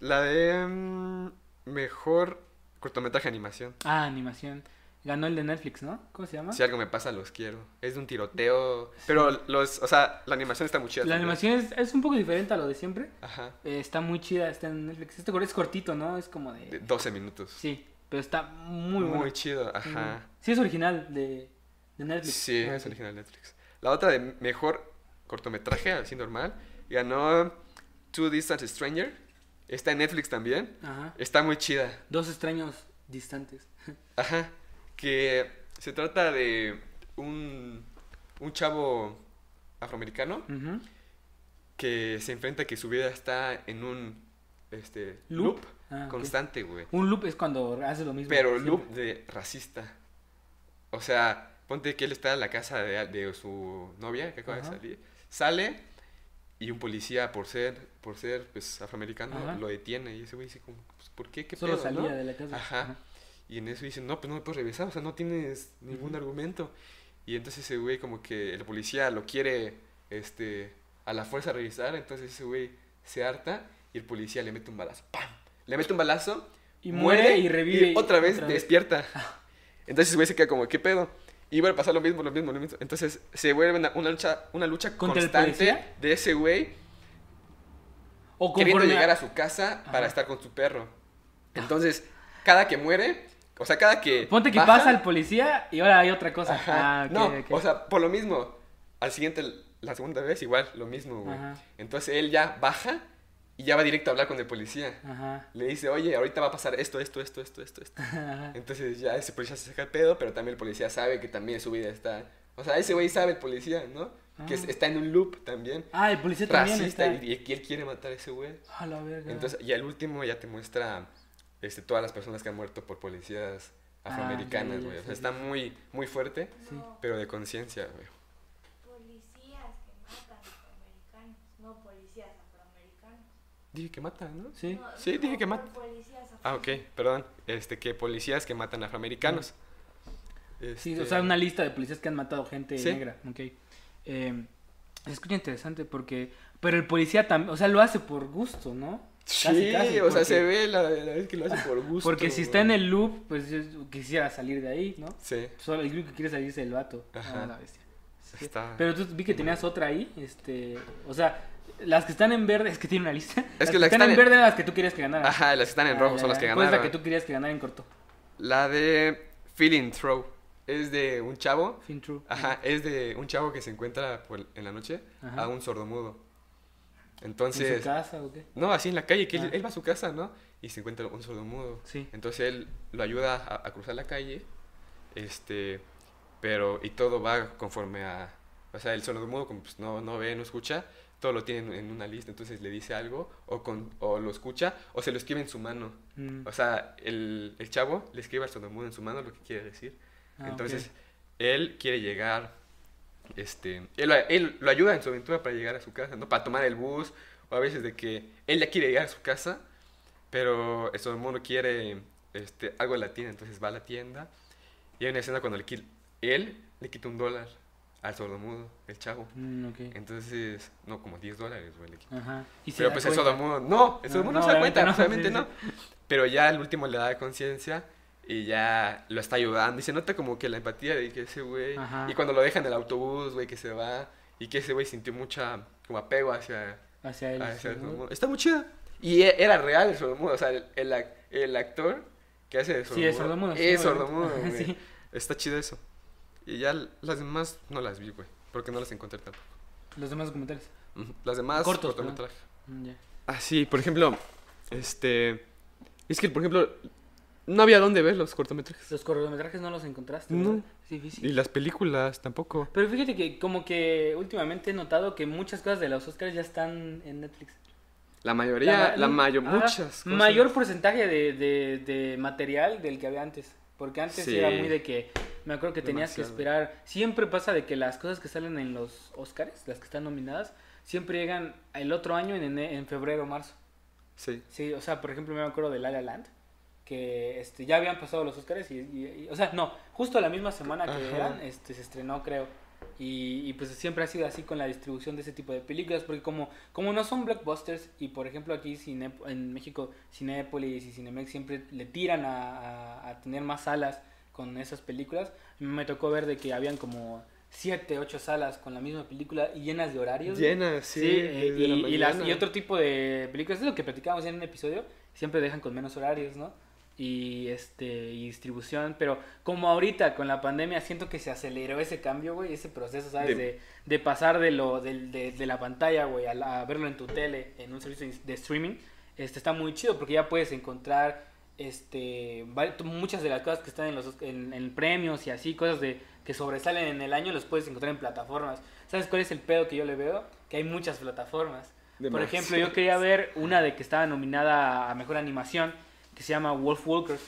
La de mm, mejor cortometraje de animación. Ah, animación. Ganó el de Netflix, ¿no? ¿Cómo se llama? Si algo me pasa, los quiero. Es de un tiroteo. Pero los, o sea, la animación está muy chida. La también. animación es, es un poco diferente a lo de siempre. Ajá. Eh, está muy chida, está en Netflix. Este es cortito, ¿no? Es como de... De 12 minutos. Sí, pero está muy muy bueno. chido, ajá. Sí, es original de, de Netflix. Sí, es original Netflix. La otra de mejor cortometraje, así normal, ganó Two Distant Stranger. Está en Netflix también. Ajá. Está muy chida. Dos extraños distantes. Ajá. Que se trata de un, un chavo afroamericano que se enfrenta que su vida está en un este, Loop. loop, Ah, constante, güey. Un loop es cuando haces lo mismo. Pero loop de racista. O sea, ponte que él está en la casa de, de su novia que acaba de salir. Sale y un policía por ser por ser pues afroamericano lo detiene y ese güey dice como pues, ¿por qué? ¿Qué Solo pedo, salía no? de la casa. Ajá. Y en eso dicen, no, pues no me puedes regresar, o sea, no tienes ningún Ujú. argumento. Y entonces ese güey como que el policía lo quiere este a la fuerza revisar, entonces ese güey se harta y el policía le mete un balazo. ¡Pam! Le mete un balazo Y muere y revive y otra vez otra vez. despierta. [laughs] Entonces ese güey se queda como, ¿qué pedo? Y vuelve a pasar lo mismo, lo mismo, lo mismo. Entonces se vuelve una, una lucha, una lucha ¿Contra el constante de ese güey O queriendo llegar a su casa para estar con su perro. Entonces, cada que muere, o sea, cada que Ponte que baja- pasa el policía y ahora hay otra cosa. Ajá. Ah, ok, no, ok. o sea, por lo mismo, al siguiente, la segunda vez, igual, lo mismo, güey. Ajá. Entonces él ya baja y ya va directo a hablar con el policía. Ajá. Le dice, oye, ahorita va a pasar esto, esto, esto, esto, esto, esto. [laughs] Ajá. Entonces ya ese policía se saca el pedo, pero también el policía sabe que también su vida está... O sea, ese güey sabe el policía, ¿no? Que Ah. está en un loop también. Ah, el policía también Racista está. y, y él quiere matar a ese güey. A la verga. Entonces, y al último ya te muestra este, todas las personas que han muerto por policías Ah, afroamericanas, güey. O sí, sea, sí, está sí. muy, muy fuerte, Sí. pero de conciencia, güey. Policías que matan afroamericanos, no policías afroamericanos. Dije que mata, ¿no? Sí. No, Sí, dije que por mata. Policías Ah, ok, perdón. Este, que policías que matan afroamericanos. Sí, Este, o sea, una lista de policías que han matado gente Sí. negra. Ok. Eh, se escucha interesante porque. Pero el policía también. O sea, lo hace por gusto, ¿no? Sí, Casi, casi, o sea, se ve la, la vez que lo hace por gusto. Porque si está en el loop, pues yo quisiera salir de ahí, ¿no? Sí, Solo el que quiere salir es el vato. Ajá. Ah, la bestia. Sí. está... Pero tú vi que tenías otra ahí, este, o sea, las que están en verde, es que tiene una lista. las que las que están en están en- verde eran las que tú querías que ganaran. Ajá, las que están en Ah, rojo ya, son las que ¿Cuál es ganaron. la que tú querías que ganara en corto? La de Feeling Throw. Es de un chavo Fin True. Ajá, es de un chavo que se encuentra por- en la noche Ajá. a un sordomudo. ¿En Entonces, su casa o qué? no, así en la calle, que él, Ah. él va a su casa, ¿no? Y se encuentra un sordomudo. Sí. Entonces él lo ayuda a, a cruzar la calle, este, pero, y todo va conforme a, o sea, el sordomudo como pues no, no ve, no escucha, todo lo tiene en una lista, entonces le dice algo, o, con, o lo escucha, o se lo escribe en su mano. Mm. O sea, el, el chavo le escribe al sordomudo en su mano lo que quiere decir. Ah, Entonces, él quiere llegar, este, él, lo- él lo ayuda en su aventura para llegar a su casa, ¿no? Para tomar el bus, o a veces de que él ya quiere llegar a su casa, pero el sordomudo quiere este, algo de la tienda, entonces va a la tienda, y hay una escena cuando le, él le quita un dólar al sordomudo, el chavo. Mm, ok. Entonces, no, como 10 dólares, güey. le quita. Ajá. Y Pero pues el cuenta. sordomudo, no, el No, sordomudo no, no, se da obviamente cuenta, no, obviamente sí, [laughs] no. Pero ya al último le da conciencia y ya lo está ayudando. Y se nota como que la empatía de que ese güey. Y cuando lo dejan en el autobús, güey, que se va. Y que ese güey sintió mucha como apego hacia, Hacia él. hacia el. Está muy chida. Y e- era real el sordomudo. O sea, el, el, ac- el actor que hace de sordomudo. Sí, es sordomudo. Es [laughs] sordomudo, güey. sí. Está chido eso. Y ya las demás no las vi, güey. Porque no las encontré tampoco. Los demás documentales. Las demás, Cortos, cortometraje. Mm, ya. Ah, sí, por ejemplo, Este. Es que, por ejemplo, no había dónde ver los cortometrajes. Los cortometrajes no los encontraste. No. ¿verdad? Es difícil. Y las películas tampoco. Pero fíjate que como que últimamente he notado que muchas cosas de los Oscars ya están en Netflix. La mayoría, ma- la mayor, muchas cosas. Mayor porcentaje de, de, de material del que había antes. Porque antes Sí. era muy de que, me acuerdo que tenías que esperar. Siempre pasa de que las cosas que salen en los Oscars, las que están nominadas, siempre llegan el otro año en, en febrero o marzo. Sí. Sí, o sea, por ejemplo, me acuerdo de La La Land, que este, ya habían pasado los Oscars y, y- y- o sea, no, justo la misma semana que Ajá. eran, este, se estrenó, creo. Y, y, pues siempre ha sido así con la distribución de ese tipo de películas, porque como, como no son blockbusters, y por ejemplo aquí Cine- en México Cinépolis y Cinemex siempre le tiran a, a- a tener más salas con esas películas, me tocó ver de que habían como siete, ocho salas con la misma película y llenas de horarios. Llenas, sí. Sí, eh, desde la y, y las- y otro tipo de películas, es lo que platicábamos en un episodio, siempre dejan con menos horarios, ¿no? Y este y distribución, pero como ahorita con la pandemia siento que se aceleró ese cambio, güey, ese proceso, ¿sabes? De- De, de pasar de lo del- de, de la pantalla, güey, a, la- a verlo en tu tele, en un servicio de streaming, este está muy chido porque ya puedes encontrar este muchas de las cosas que están en los en, en premios y así, cosas de que sobresalen en el año los puedes encontrar en plataformas. ¿Sabes cuál es el pedo que yo le veo? Que hay muchas plataformas. Por ejemplo, yo quería ver una de que estaba nominada a mejor animación, que se llama Wolf Walkers,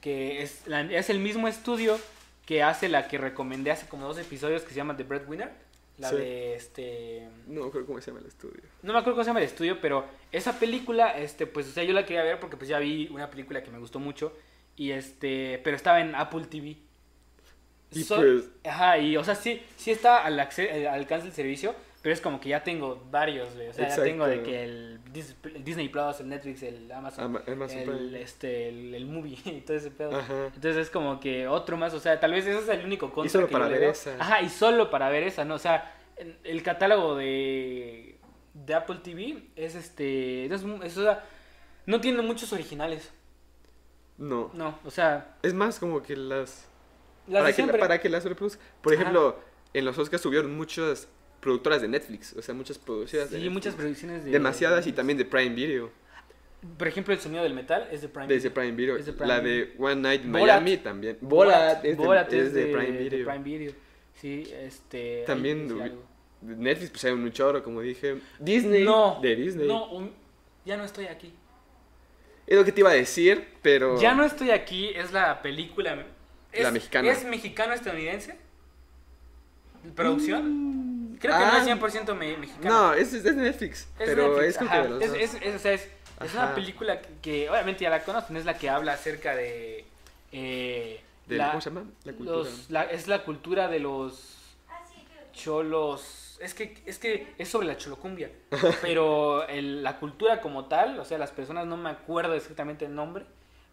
que es, la- es el mismo estudio que hace la que recomendé hace como dos episodios, que se llama The Breadwinner. La Sí. de este. No creo cómo se llama el estudio. No me acuerdo cómo se llama el estudio, pero esa película, este, pues, o sea, yo la quería ver porque pues ya vi una película que me gustó mucho. Y este. Pero estaba en Apple TV. Y So- pues- Ajá, y o sea, sí, sí está al, acce- al alcance del servicio, pero es como que ya tengo varios, güey. O sea, Exacto. ya tengo de que el Dis- el Disney Plus, el Netflix, el Amazon, Ama- Amazon el, este, el, el movie [laughs] y todo ese pedo. Ajá. Entonces es como que otro más, o sea, tal vez ese es el único contra solo que para ver esa. Ajá, y solo para ver esa, ¿no? O sea, el catálogo de, de Apple TV es este, es, mu- es, o sea, no tiene muchos originales, No. no, o sea, Es más como que las. las para, que, para que las reproduzcan. Por Ajá. ejemplo, en los Oscars subieron muchas productoras de Netflix. O sea, muchas producidas de Sí, Netflix. muchas producciones de... Demasiadas y también de Prime Video. Por ejemplo, el sonido del metal es de Prime. Video. Prime Video. Es de Prime la Video. de One Night in Borat. Miami también. Borat, es, de, Borat es de Prime Video. de Prime Video. Sí, este... También de-. De Netflix, pues hay un chorro, como dije. Disney. No, De Disney. No, un- ya no estoy aquí. Es lo que te iba a decir, pero. Ya no estoy aquí es la película. Es, La mexicana. ¿Es mexicano-estadounidense? ¿Producción? Creo que Ah. no es 100% me- mexicana. No, es, es Netflix. Es pero Netflix, es que de los es, dos. es, es- o sea, es- es una película que, que obviamente ya la conocen, es la que habla acerca de... eh, De- la- ¿Cómo se llama? La cultura. los- la- es la cultura de los Ah, cholos. Es que, es que es sobre la cholocumbia. [laughs] pero el- la cultura como tal, o sea, las personas no me acuerdo exactamente el nombre.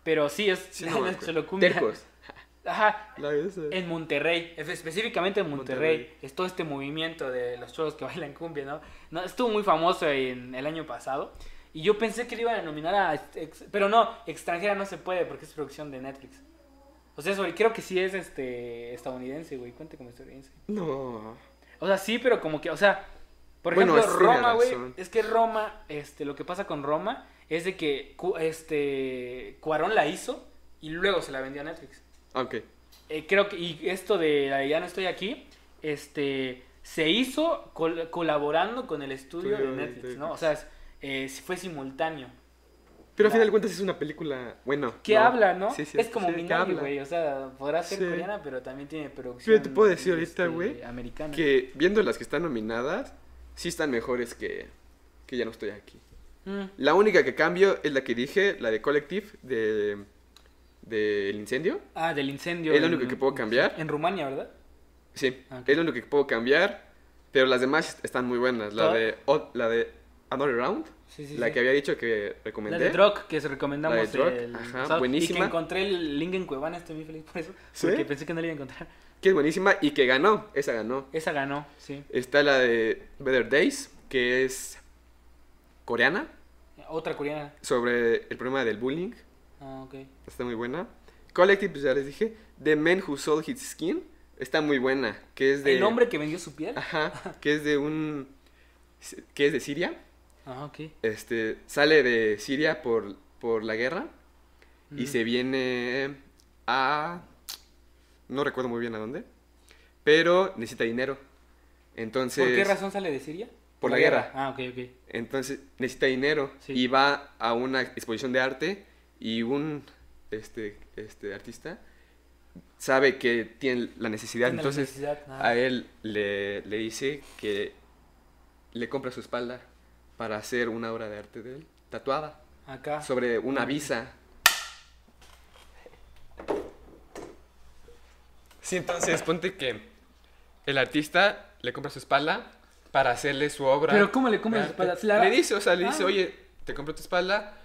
Pero sí es Sí, no la cholocumbia. Tercos. [laughs] Ajá. La. En Monterrey, es- específicamente en Monterrey, Monterrey. es todo este movimiento de los cholos que [laughs] bailan cumbia, ¿no? no estuvo muy famoso en el año pasado. Y yo pensé que le iban a nominar a... ex- pero no, extranjera no se puede porque es producción de Netflix. O sea, sobre, creo que sí es este estadounidense, güey. Cuente como estadounidense. No. O sea, sí, pero como que, o sea, por ejemplo, Roma, güey, es que Roma, este, lo que pasa con Roma es de que, este, Cuarón la hizo y luego se la vendió a Netflix. Ok. Eh, creo que, y esto de Ya no estoy aquí, este, se hizo col- colaborando con el estudio de Estudio de Netflix, ¿no? O sea, es, eh, fue simultáneo. Pero al final de cuentas es una película. Bueno. Que no. habla, ¿no? Sí, sí, es como sí, que Minari, habla. güey. O sea, podrá ser Sí. coreana, pero también tiene producción. Pero te puedo decir ahorita, este, güey, Americana. Que viendo las que están nominadas, sí están mejores que, que Ya no estoy aquí. Mm. La única que cambio es la que dije, la de Collective, de del incendio. Ah, del incendio. ¿Es lo en- único que puedo cambiar? En Rumania, ¿verdad? Sí, Ah, es lo único que puedo cambiar. Pero las demás están muy buenas. La de, la de Another Round, Sí, sí. la sí. que había dicho que La recomendé. de Drog, que se recomendamos. La de Drog, el ajá, sábado, Y buenísima. que encontré el link en Cuevana, estoy muy feliz por eso. Porque pensé que no la iba a encontrar. Que es buenísima y que ganó. Esa ganó. Esa ganó, sí. Está la de Better Days, que es coreana, Otra coreana. sobre el problema del bullying. Ah, ok. Está muy buena. Collective, pues ya les dije. The Man Who Sold His Skin. Está muy buena. Que es de. El hombre que vendió su piel. Ajá. [laughs] Que es de un. Que es de Siria. Ah, ok. este, sale de Siria por, por la guerra y se viene a... No recuerdo muy bien a dónde, pero necesita dinero. Entonces... ¿Por qué razón sale de Siria? Por la guerra. Ah, ok, ok. Entonces necesita dinero Sí. y va a una exposición de arte y un este, este artista sabe que tiene la necesidad, Tiene la entonces necesidad, a él le, le dice que le compra su espalda para hacer una obra de arte de él, tatuada, Acá. sobre una visa. Sí, entonces ponte que el artista le compra su espalda para hacerle su obra. Pero ¿cómo le compra su espalda? ¿Se la- Le dice, o sea, le dice, Ah. oye, te compro tu espalda,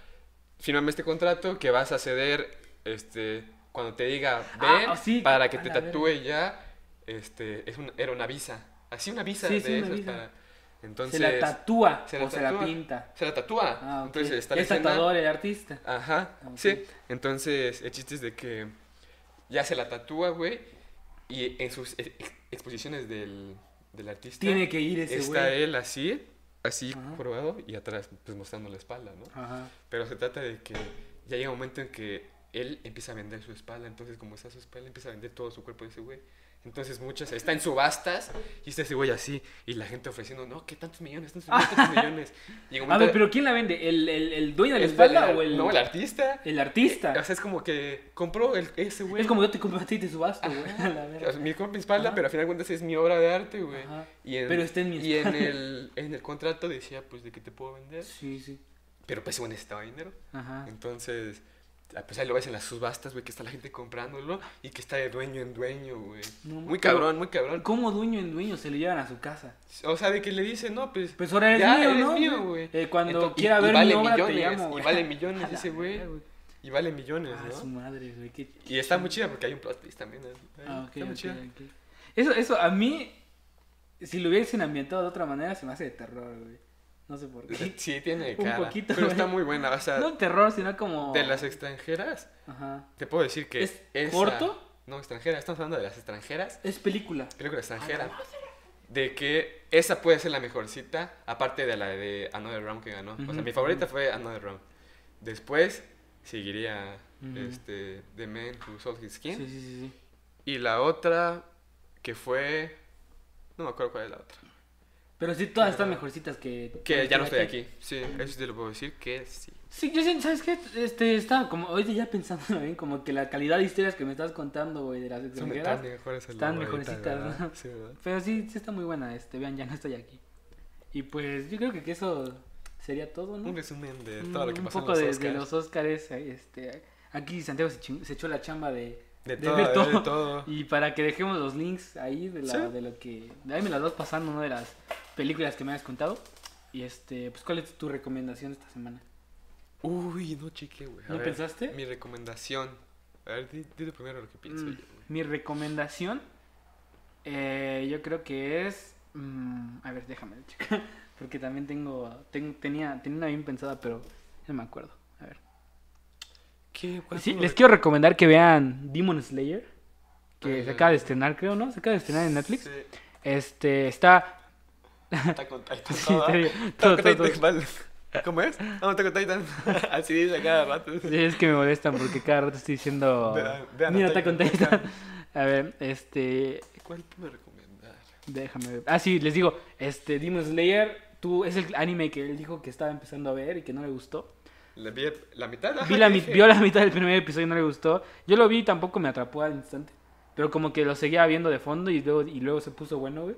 fírmame este contrato que vas a ceder, este, cuando te diga, Ah, ven, oh, sí, para que te tatúe ya, este, es un- era una visa. Así una visa Sí, de sí, una esas visa. para... Entonces, se la tatúa se la o se la pinta. se la tatúa. Ah. Entonces está la es escena- tatuador el artista. Ajá, Ah, sí. Entonces, el chiste es de que ya se la tatúa, güey. Y en sus ex- exposiciones del, del artista Tiene que ir ese está él así, así Ajá. probado y atrás pues mostrando la espalda, ¿no? Ajá. Pero se trata de que ya llega un momento en que él empieza a vender su espalda, entonces como está su espalda, empieza a vender todo su cuerpo de ese güey. Entonces muchas, está en subastas y está ese güey así y la gente ofreciendo, no, que tantos millones, tantos millones, tantos [laughs] millones. Y A ver, pero ¿quién la vende? ¿El, el, el dueño de la el- espalda o el, No, el artista. el artista? Eh, O sea, es como que compró el, ese güey. es como yo te compro a ti y te subasto, güey. [laughs] O sea, mi compra mi espalda, Ajá. pero al final de cuentas es mi obra de arte, güey. Pero está en mi Y en espalda. el, en el contrato decía, pues, de que te puedo vender. Sí, sí. Pero pues, ese güey necesitaba dinero. Ajá. Entonces, pues ahí lo ves en las subastas, güey, que está la gente comprándolo y que está de dueño en dueño, güey. No, muy cabrón, muy cabrón. ¿Cómo dueño en dueño se lo llevan a su casa? O sea, de que le dicen, no, pues. Pues ahora eres ya, mío, eres ¿no? mío, güey. Eh, cuando Entonces, y- quiera y ver vale mi obra te millones, llamo, Y vale millones [laughs] ese güey. Y vale millones, Ah, su ¿no? madre, güey. qué Y está muy chida porque hay un plot twist también. ahí. Ah, ok, está muy chida. Eso, eso, a mí, si lo hubiesen ambientado de otra manera, se me hace de terror, güey. No sé por [laughs] qué. Sí, tiene Un cara. poquito, pero está muy buena. O sea, No terror, sino como... de las extranjeras, Ajá. te puedo decir que. ¿Es esa- corto? No, extranjera. Estamos hablando de las extranjeras. Es película. Película extranjera. De que esa puede ser la mejorcita, aparte de la de Another Round que ganó. O sea, mi favorita fue Another Round. Después seguiría este, The Man Who Sold His Skin. Sí, sí, sí, sí. Y la otra que fue. No me acuerdo cuál es la otra. Pero sí, todas están mejorcitas que... Que ya no estoy aquí. Sí, eso te lo puedo decir que sí. Sí, yo siento, ¿sabes qué? Este, estaba como, ahorita ya pensando bien, como que la calidad de historias que me estás contando, güey, de las extranjeras. tan mejores están mejorcitas, ¿verdad? ¿no? Sí, ¿verdad? Pero sí, sí está muy buena, este, vean, ya no estoy aquí. Y pues, yo creo que, eso sería todo, ¿no? Un resumen de todo lo que Un pasó en poco los de, de Oscars. los Oscars, este, aquí Santiago se echó la chamba de, De, de todo, ver de todo. todo. Y para que dejemos los links ahí de, la, Sí. de lo que... Ahí me las vas pasando, ¿no? De las películas que me has contado. Y este, pues, ¿cuál es tu recomendación esta semana? Uy, no chique, güey. ¿No ver, pensaste? Mi recomendación. A ver, di, di tú primero lo que pienso Mm, yo, güey. mi recomendación, eh, yo creo que es... mm, a ver, déjame checar. [laughs] Porque también tengo, tengo tenía, tenía una bien pensada, pero no me acuerdo. A ver. ¿Qué? ¿Cuál Sí, les quiero recomendar que vean Demon Slayer. Que se acaba de estrenar, creo, ¿no? Se acaba de estrenar en Netflix. Sí, Este, está... está con Titan. [laughs] Sí, todo, todo, con todo, Titan, vale. ¿Cómo es? No, está con Titan. [laughs] Así dice a cada rato. Sí, es que me molestan porque cada rato estoy diciendo... Vean- vean Mira, Attack Attack on on Titan. [laughs] A ver, este... ¿Cuál puedo recomendar? Déjame ver. Ah, sí, les digo, este, Demon Slayer, tú, es el anime que él dijo que estaba empezando a ver y que no le gustó. La, vi la mitad. Vi la, vio la mitad del primer episodio y no le gustó. Yo lo vi y tampoco me atrapó al instante. Pero como que lo seguía viendo de fondo y luego, y luego se puso bueno, güey.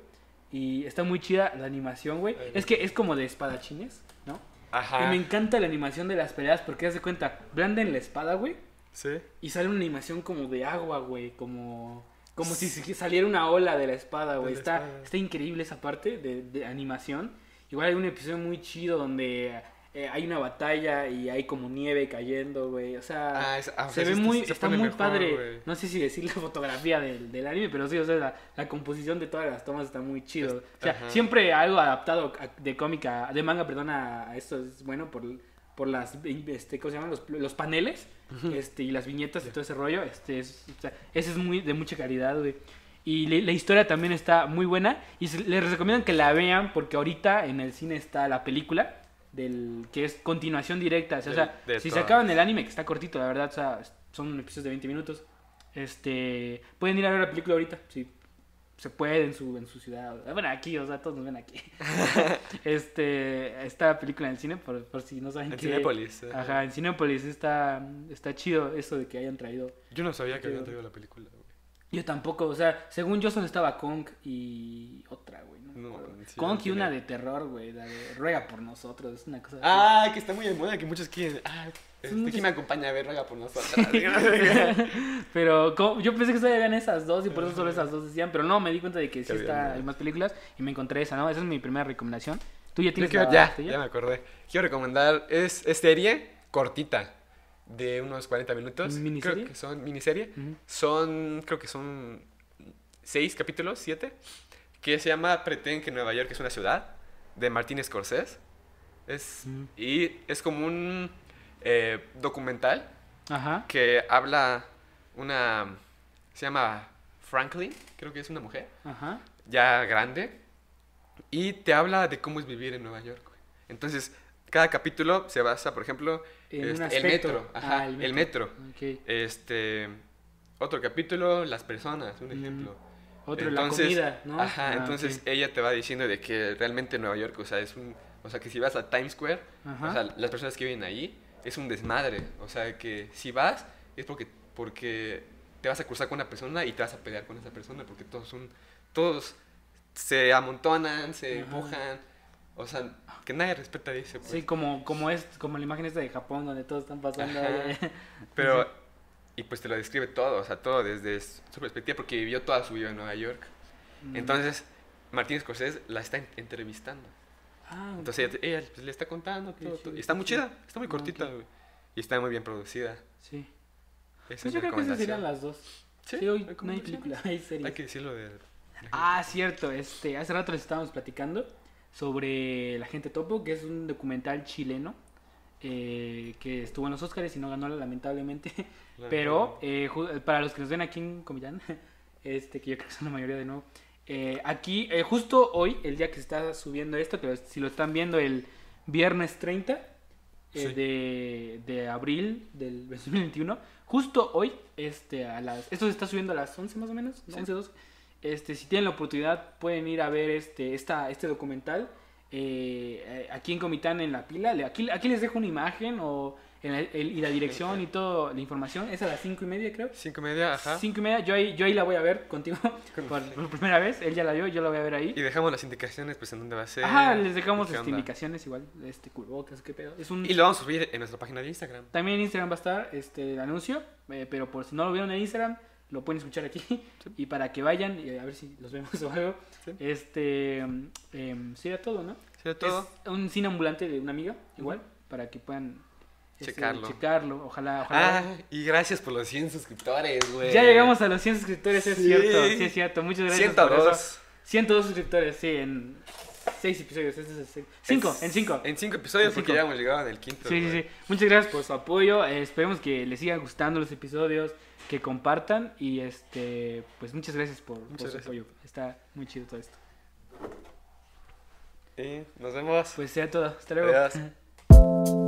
Y está muy chida la animación, güey. Es que es como de espadachines, ¿no? Ajá. Y me encanta la animación de las peleas porque haz de cuenta, blanden la espada, güey. Sí. Y sale una animación como de agua, güey, como como si si saliera una ola de la espada, güey. Está, espada. está increíble esa parte de, de animación. Igual hay un episodio muy chido donde eh, hay una batalla y hay como nieve cayendo, güey. O sea, Ah, es- ah, o se sea, ve muy, se está muy mejor, padre. No sé si decir la fotografía del, del anime, pero sí, o sea, la, la composición de todas las tomas está muy chido. Es- o sea, ajá. siempre algo adaptado a- de cómica, de manga, perdón, a esto es bueno por, por las, este, ¿cómo se llaman? Los, los paneles este, y las viñetas y todo ese rollo. Este, es, o sea, ese es muy de mucha calidad, güey. Y la historia también está muy buena. Y les recomiendo que la vean porque ahorita en el cine está la película. Del que es continuación directa. O sea, Del- o sea, de si se acaban el anime, que está cortito, la verdad, o sea, son episodios de 20 minutos. Este, pueden ir a ver la película ahorita, si se puede en su, en su ciudad. Bueno, aquí, o sea, todos nos ven aquí. [laughs] este, esta película en el cine, por, por si no saben En qué- Cinépolis. ajá. Ajá, en Cinépolis está, está chido eso de que hayan traído. Yo no sabía que habían traído la película, güey. Yo tampoco, o sea, según yo solo estaba Kong y otra, güey. No, sí, no y una de terror, güey, la de Ruega por nosotros, es una cosa. Ah, que está muy de moda, que muchos quieren. Ah, este, muchos- ¿quién me acompaña a ver Ruega por nosotros? [laughs] Pero yo pensé que solo habían esas dos y por eso solo esas dos decían, pero no, me di cuenta de que sí Que está, más. hay más películas y me encontré esa, ¿no? Esa es mi primera recomendación. ¿Tú ya tienes quiero- la ya, tuya? ya me acordé. Quiero recomendar, es, es serie cortita, de unos 40 minutos. ¿Miniserie? Creo que son miniserie. Ujú. Son, creo que son seis capítulos, siete, que se llama Pretend que Nueva York es una ciudad, de Martin Scorsese. Es, Ujú. Y es como un eh, documental Ajá. que habla una... Se llama Franklin, creo que es una mujer, Ajá. ya grande, y te habla de cómo es vivir en Nueva York. Entonces, cada capítulo se basa, por ejemplo, En este, el aspecto. metro, ajá, Ah, el metro. Ok. Este, otro capítulo, las personas, un Mm. ejemplo. Otro, Entonces, la comida, ¿no? Ajá, Ah, entonces ella te va diciendo de que realmente Nueva York, o sea, es un, o sea, que si vas a Times Square, Ajá. o sea, las personas que viven ahí es un desmadre, o sea, que si vas es porque porque te vas a cruzar con una persona y te vas a pelear con esa persona porque todos son todos se amontonan, se Ajá. empujan, o sea, que nadie respeta a ese, pues. Sí, como, como es, como la imagen esta de Japón donde todos están pasando ahí. Pero, [laughs] y pues te lo describe todo, o sea, todo desde su perspectiva, porque vivió toda su vida en Nueva York. Mm. Entonces, Martín Scorsese la está en- entrevistando. Ah, Entonces, ella, ella, pues, le está contando todo, chido, todo. Y está muy chida, está muy Ah, cortita, ok. güey. Y está muy bien producida. sí. Esa Pues es yo creo que esas serían las dos. Sí, Sí, hoy no hay película, [laughs] hay series. Hay que decirlo de... Ah, cierto, este, hace rato les estábamos platicando sobre La Gente Topo, que es un documental chileno eh, que estuvo en los Oscars y no ganó lamentablemente. [laughs] Pero eh, para los que nos ven aquí en Comitán, [laughs] este, que yo creo que son la mayoría de nuevo, eh, aquí, eh, justo hoy, el día que se está subiendo esto, que si lo están viendo el viernes 30 eh, Sí. de, de abril del [laughs] 2021, justo hoy, este, a las, esto se está subiendo a las 11 más o menos, 11, 12. Este, si tienen la oportunidad, pueden ir a ver este, esta, este documental eh, aquí en Comitán en la pila. Aquí, aquí les dejo una imagen o en la- el- y la dirección y toda la información. Es a las cinco y media, creo. Cinco y media, ajá. Cinco y media, yo ahí, yo ahí la voy a ver contigo [laughs] por, por primera vez. Él ya la vio, yo la voy a ver ahí. Y dejamos las indicaciones, pues, en dónde va a ser. Ajá, les dejamos onda. indicaciones igual, este cubrebocas, qué pedo. Es un, Y lo vamos a subir en nuestra página de Instagram. También en Instagram va a estar este el anuncio, eh, pero por si no lo vieron en Instagram, lo pueden escuchar aquí. Y para que vayan, y a ver si los vemos [laughs] o algo. Sí. Este, em, sería todo, ¿no? ¿Sí, todo? Es un cine ambulante de una amiga, igual, para que puedan este, Checarlo. checarlo. Ojalá, ojalá. Ah, y gracias por los 100 suscriptores, güey. ya llegamos a los 100 suscriptores, es cierto, sí es cierto. Muchas gracias por 102. eso. 102 suscriptores, sí, en 6 episodios. Este es el 5, Es- en 5. En 5 episodios, En porque cinco. ya hemos llegado en el quinto. Sí, sí, sí. Muchas gracias por su apoyo. eh, esperemos que les sigan gustando los episodios, que compartan y este, pues muchas gracias por, por Muchas su gracias. apoyo. Está muy chido todo esto. Y nos vemos. Pues sea todo. Hasta luego. Adiós. [laughs]